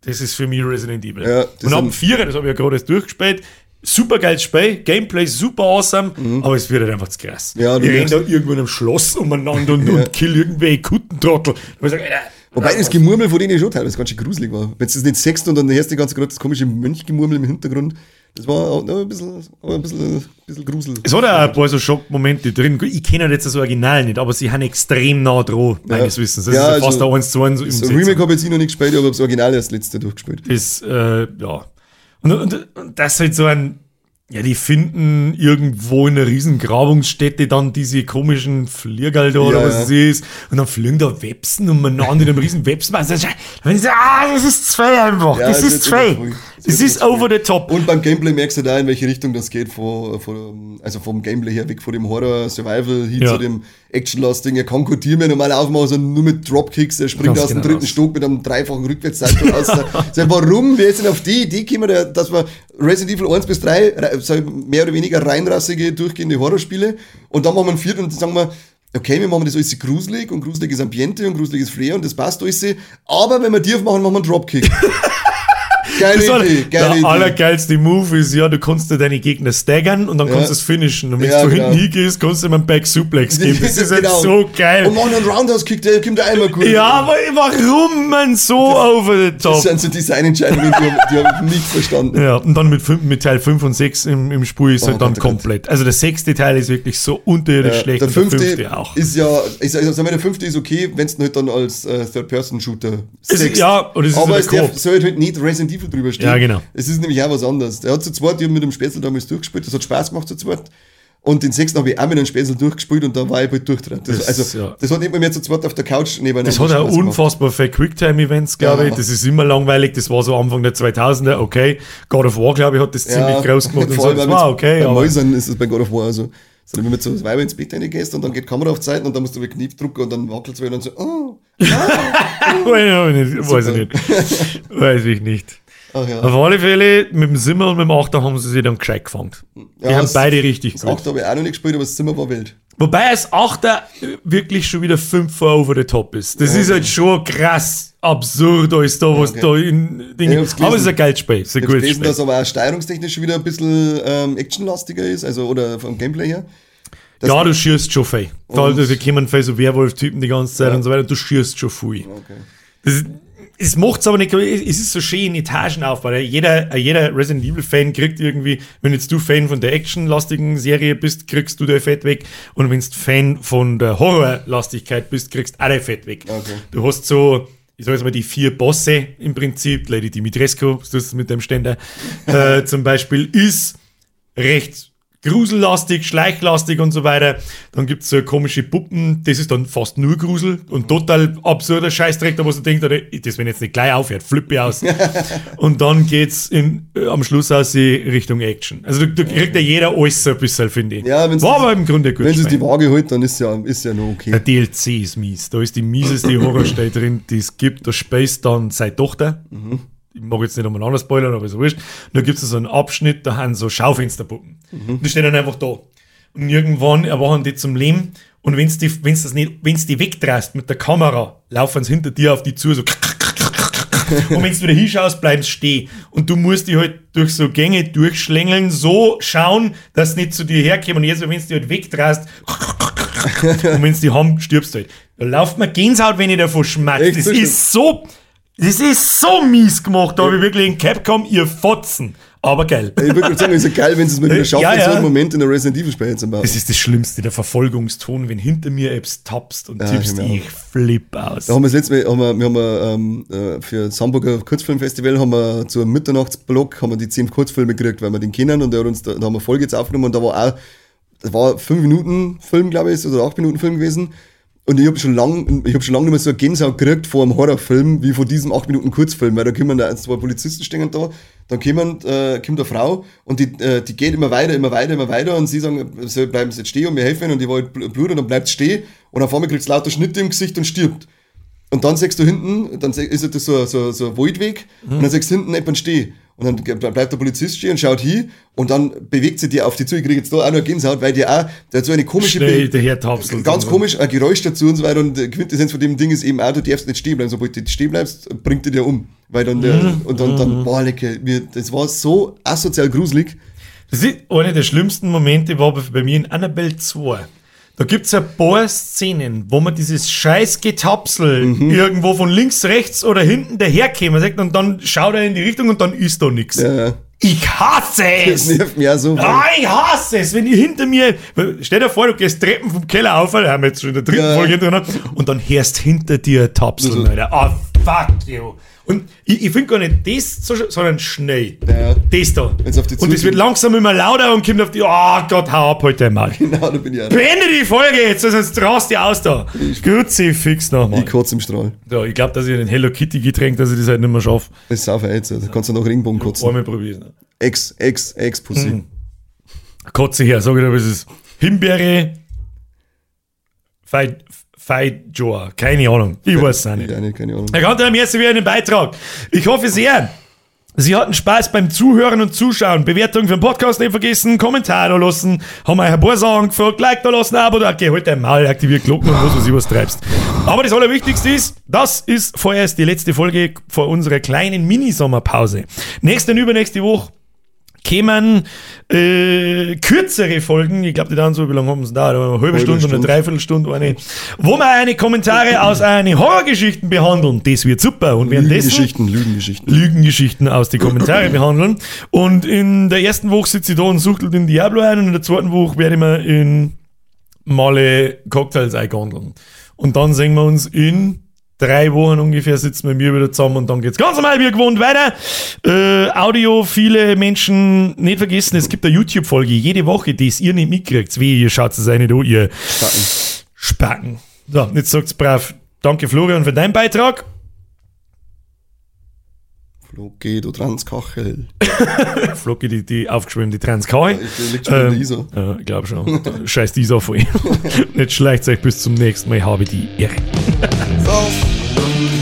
das ist für mich Resident Evil. Ja, und ab dem sind- 4, das habe ich ja gerade erst durchgespielt, super geiles Spiel, Gameplay super awesome, aber es wird halt einfach zu krass. Mhm. Ja, ich renne da irgendwo in einem Schloss umeinander und, und kill irgendwelche Kuttentrottel. Alter, Wobei das Gemurmel von denen schon teilweise ganz schön gruselig war. Wenn du das nicht sechst und dann hörst du ganz gerade das komische Mönchgemurmel im Hintergrund, das war auch noch ein bisschen, auch ein bisschen, ein bisschen Grusel. Es hat auch ein paar so Schockmomente drin. Ich kenne jetzt das Original nicht, aber sie haben extrem nah dran, meines Wissens. Das Ja, ist ja fast also- ein 1 zu 1 Das Remake habe ich jetzt eh noch nicht gespielt, aber das Original erst letzte durchgespielt. Das, äh, ja. Und, und, und das ist halt so ein, ja, die finden irgendwo in einer riesen Grabungsstätte dann diese komischen Fliegerl da oder Ja, was ja. es ist. Und dann fliegen da Websen umeinander in einem riesen Websen. Also, wenn sie, ah, das ist zwei einfach. Ja, das es ist zwei. Es ist over the top. Und beim Gameplay merkst du da, in welche Richtung das geht, von, von, also vom Gameplay her weg von dem Horror-Survival hin Ja. zu dem Action-Lasting. Er kann kein Tier mehr normal aufmachen, sondern nur mit Dropkicks. Er springt Ganz aus dem genau dritten raus. Stock mit einem dreifachen Rückwärtssalto raus. Sag, warum? Wer ist denn auf die Idee gekommen, dass wir Resident Evil 1 bis 3, re- so mehr oder weniger reinrassige, durchgehende Horrorspiele und dann machen wir einen vierten und sagen wir, okay, wir machen das alles gruselig und gruseliges Ambiente und gruseliges Flair und das passt alles, aber wenn wir tief machen, machen wir einen Dropkick. Geile Das Idee, geile der Idee. allergeilste Move ist, ja, du kannst dir deine Gegner staggern und dann kannst du es finishen. Und wenn Ja, du genau. hinten hingehst, kannst du ihm einen Back Suplex geben. Das ist halt Genau. so geil. Und machen einen Roundhouse-Kick, der kommt immer gut. Ja, aber warum man so over the Das top? sind so Designentscheidungen, die, die habe ich nicht verstanden. Ja, und dann mit, mit Teil 5 und 6 im, im Spiel ist Oh halt dann Gott, oh Gott. komplett. Also der sechste Teil ist wirklich so unterirdisch Ja, schlecht der und fünfte, der fünfte auch. ist ja, ich sag, mal, der fünfte ist okay, wenn es halt dann als äh, Third-Person-Shooter ist- ja, und es ist Aber es darf, soll halt nicht Resident Evil drüber stehen. Ja, genau. Es ist nämlich auch was anderes. Der hat zu zweit, ich mit dem Spätzl damals durchgespielt, das hat Spaß gemacht zu zweit. Und den sechsten habe ich auch mit dem Spätzl durchgespielt und da war ich bald durchdreht. Das, also, ja. das hat nicht mehr, zu zweit auf der Couch nebeneinander Das hat auch unfassbar viele Quicktime-Events, glaube Ja. ich. Das ist immer langweilig. Das war so Anfang der 2000er. Okay. God of War, glaube ich, hat das ziemlich groß gemacht. Und so. Das war mit- okay. Bei Mäusern ist es bei God of War also. So, wenn du mit so Weiber ins Bett reingehst und dann geht die Kamera auf Zeiten und dann musst du den Knief drücken und dann wackelt es wieder und so, oh. ich nicht. Weiß ich nicht. Weiß ich nicht. Ach ja. Auf alle Fälle, mit dem Simmer und mit dem Achter haben sie sich dann gescheit gefangen. Die Ja, haben das- beide richtig Das gut. Achter habe ich auch noch nicht gespielt, aber das Zimmer war wild. Wobei als Achter wirklich schon wieder 5 over the top ist. Das ist halt schon krass absurd, alles da, was Okay. da in Dingen. hab's gelesen. aber es ist ein geiles Spiel. Es ist ein Ich habe gutes gelesen, Spiel. dass aber auch steuerungstechnisch wieder ein bisschen ähm, actionlastiger ist, also oder vom Gameplay her. Das- Ja, du schießt schon viel. Da, Und- da kommen viel so Werwolf-Typen die ganze Zeit und so weiter. Du schießt schon viel. Okay. Das, es macht es aber nicht, es ist so schön in Etagenaufbau. Jeder, jeder Resident Evil-Fan kriegt irgendwie, wenn jetzt du Fan von der actionlastigen Serie bist, kriegst du dein Fett weg. Und wenn du Fan von der Horrorlastigkeit bist, kriegst du auch dein Fett weg. Okay. Du hast so, ich sag jetzt mal, die vier Bosse im Prinzip, Lady Dimitrescu, du hast es mit dem Ständer, äh, zum Beispiel, ist recht grusellastig, schleichlastig und so weiter. Dann gibt's so komische Puppen, das ist dann fast nur Grusel und total absurder Scheißdreck, da wo du denkst, Alter, das wenn jetzt nicht gleich aufhört, flippe aus. und dann geht's in, äh, am Schluss aus in Richtung Action. Also da, da kriegt ja jeder alles so ein bisschen, finde ich. Ja, wenn's- War aber im Grunde gut. Wenn sie Spiel. die Waage hält, dann ist ja, ist ja noch okay. Der DLC ist mies. Da ist die mieseste Horrorstelle drin, die es gibt. Da speist dann seine Tochter. Ich mag jetzt nicht einmal anders spoilern, aber so wurscht. Da gibt es so einen Abschnitt, da haben so Schaufensterpuppen. Die stehen dann einfach da. Und irgendwann erwachen die zum Leben. Und wenn's die, wenn's das nicht, wenn's die wegdrehst mit der Kamera, laufen sie hinter dir auf die zu, so. Und wenn du wieder hinschaust, bleiben sie stehen. Und du musst die halt durch so Gänge durchschlängeln, so schauen, dass sie nicht zu dir herkommen. Und jetzt, wenn du die halt wegdrehst, und wenn sie die haben, stirbst du halt. Da lauft mir Gänsehaut, wenn ich davon schmatze. Das ist so, das ist so mies gemacht. Da habe ich wirklich in Capcom ihr Fotzen. Aber geil. Ich würde gerade sagen, es ist ja geil, wenn sie es mal wieder schaffen, Ja, in so ja. einem Moment in der Resident Evil Spiel zu bauen. Das ist das Schlimmste, der Verfolgungston, wenn hinter mir etwas tappst und tippst, genau. ich flipp aus. Da haben wir das letzte Mal, haben wir, wir haben ähm, äh, für das Hamburger Kurzfilmfestival haben wir zu einem Mitternachtsblock haben wir die zehn Kurzfilme gekriegt, weil wir den kennen und der hat uns da, da haben wir Folge jetzt aufgenommen und da war auch, das war fünf Minuten Film, glaube ich, oder acht Minuten Film gewesen. Und ich habe schon lang, ich habe schon lange nicht mehr so eine Gänsehaut gekriegt vor einem Horrorfilm wie vor diesem 8 Minuten Kurzfilm, weil da kommen da zwei Polizisten stehen da, dann kommen, äh, kommt eine Frau und die, äh, die geht immer weiter, immer weiter, immer weiter und sie sagen, sie bleiben jetzt stehen und wir helfen und die wollen bl- Blut und dann bleibt stehen und auf einmal kriegst du lauter Schnitte im Gesicht und stirbt. Und dann siehst du hinten, dann ist das so, so, so ein Waldweg und dann siehst du hinten jemand stehen. Und dann bleibt der Polizist stehen und schaut hin und dann bewegt sie dir auf die zu. Ich kriege jetzt da auch noch eine Gänsehaut, weil der auch, der hat so eine komische Schnell daher. Ganz komisch, ein Geräusch dazu und so weiter. Und die Quintessenz von dem Ding ist eben auch, du darfst nicht stehen bleiben. Sobald du stehen bleibst, bringt er dir um. Weil dann der, und dann, dann, boah, lecker, das war so asozial gruselig. Das ist einer der schlimmsten Momente war bei mir in Annabelle 2. Da gibt's ein paar Szenen, wo man dieses scheiß Getapsel Mhm. irgendwo von links, rechts oder hinten daherkäme sagt, und dann schaut er in die Richtung und dann ist da nichts. Ja, Ich hasse das es! nervt mich auch so. Ah, ich hasse es, wenn ihr hinter mir, stell dir vor, du gehst Treppen vom Keller auf, da haben wir jetzt schon in der dritten Ja. Folge drin, und dann hörst hinter dir Tapseln, Also- Alter. Ah, fuck you. Und ich, ich finde gar nicht das, so, sondern schnell. Ja. Das da. Und zugeht. wird langsam immer lauter und kommt auf die, oh Gott, hau ab heute mal. Genau, da bin ich auch. Beende die Folge jetzt, sonst rast die aus da. Grüezi, fix nochmal. Ich kotze im Strahl. So, ich glaube, dass ich den Hello Kitty Getränk, dass ich das halt nicht mehr schaffe. Das ist sau verätzend. Da kannst du noch Regenbogen kotzen. Einmal probieren. Ex, ex, ex Pussy. Mhm. Kotze her, sag ich dir, was es ist. Himbeere, Feit, Feit Joa. Keine Ahnung. Ich weiß es auch nicht. Nicht, keine Ahnung. Herr Kanter, mir wieder einen Beitrag. Ich hoffe sehr, Sie hatten Spaß beim Zuhören und Zuschauen. Bewertung für den Podcast nicht vergessen, Kommentar da lassen, haben euch ein paar Sachen gefragt, Like da lassen, Abo da, okay, halt dein Maul, aktiviert Glocken und was ich, was treibst. Aber das Allerwichtigste ist, das ist vorerst die letzte Folge vor unserer kleinen Mini-Sommerpause. Nächste und übernächste Woche kämen äh, kürzere Folgen, ich glaube, die dauern so, wie lange haben sie da? Eine halbe Stunde, Stunde. eine Dreiviertelstunde, eine, wo wir eine Kommentare aus eine Horrorgeschichten behandeln. Das wird super. Und währenddessen Lügengeschichten, Lügengeschichten. Lügengeschichten aus die Kommentare behandeln. Und in der ersten Woche sitze ich da und suchtel den Diablo ein und in der zweiten Woche werde ich mir in Male Cocktails eingehandeln. Und dann sehen wir uns in drei Wochen ungefähr sitzen wir mir wieder zusammen und dann geht's ganz normal wie gewohnt weiter. Äh, Audio, viele Menschen nicht vergessen, es gibt eine YouTube-Folge jede Woche, die es ihr nicht mitkriegt. Wie, ihr schaut es eine da, ihr Spacken. Spacken. So, jetzt sagt's brav. Danke Florian für deinen Beitrag. Floki, du Transkachel. Flocki, die, die aufgeschwemmte Transkau. Ich liegt schon in der ISO. Ja, ich glaube schon. Scheiß die ISO voll. Nicht schleicht euch bis zum nächsten Mal, habe die Ehre.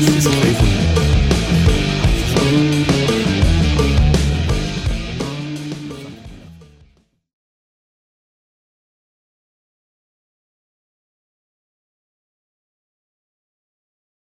So. Das ist okay von mir.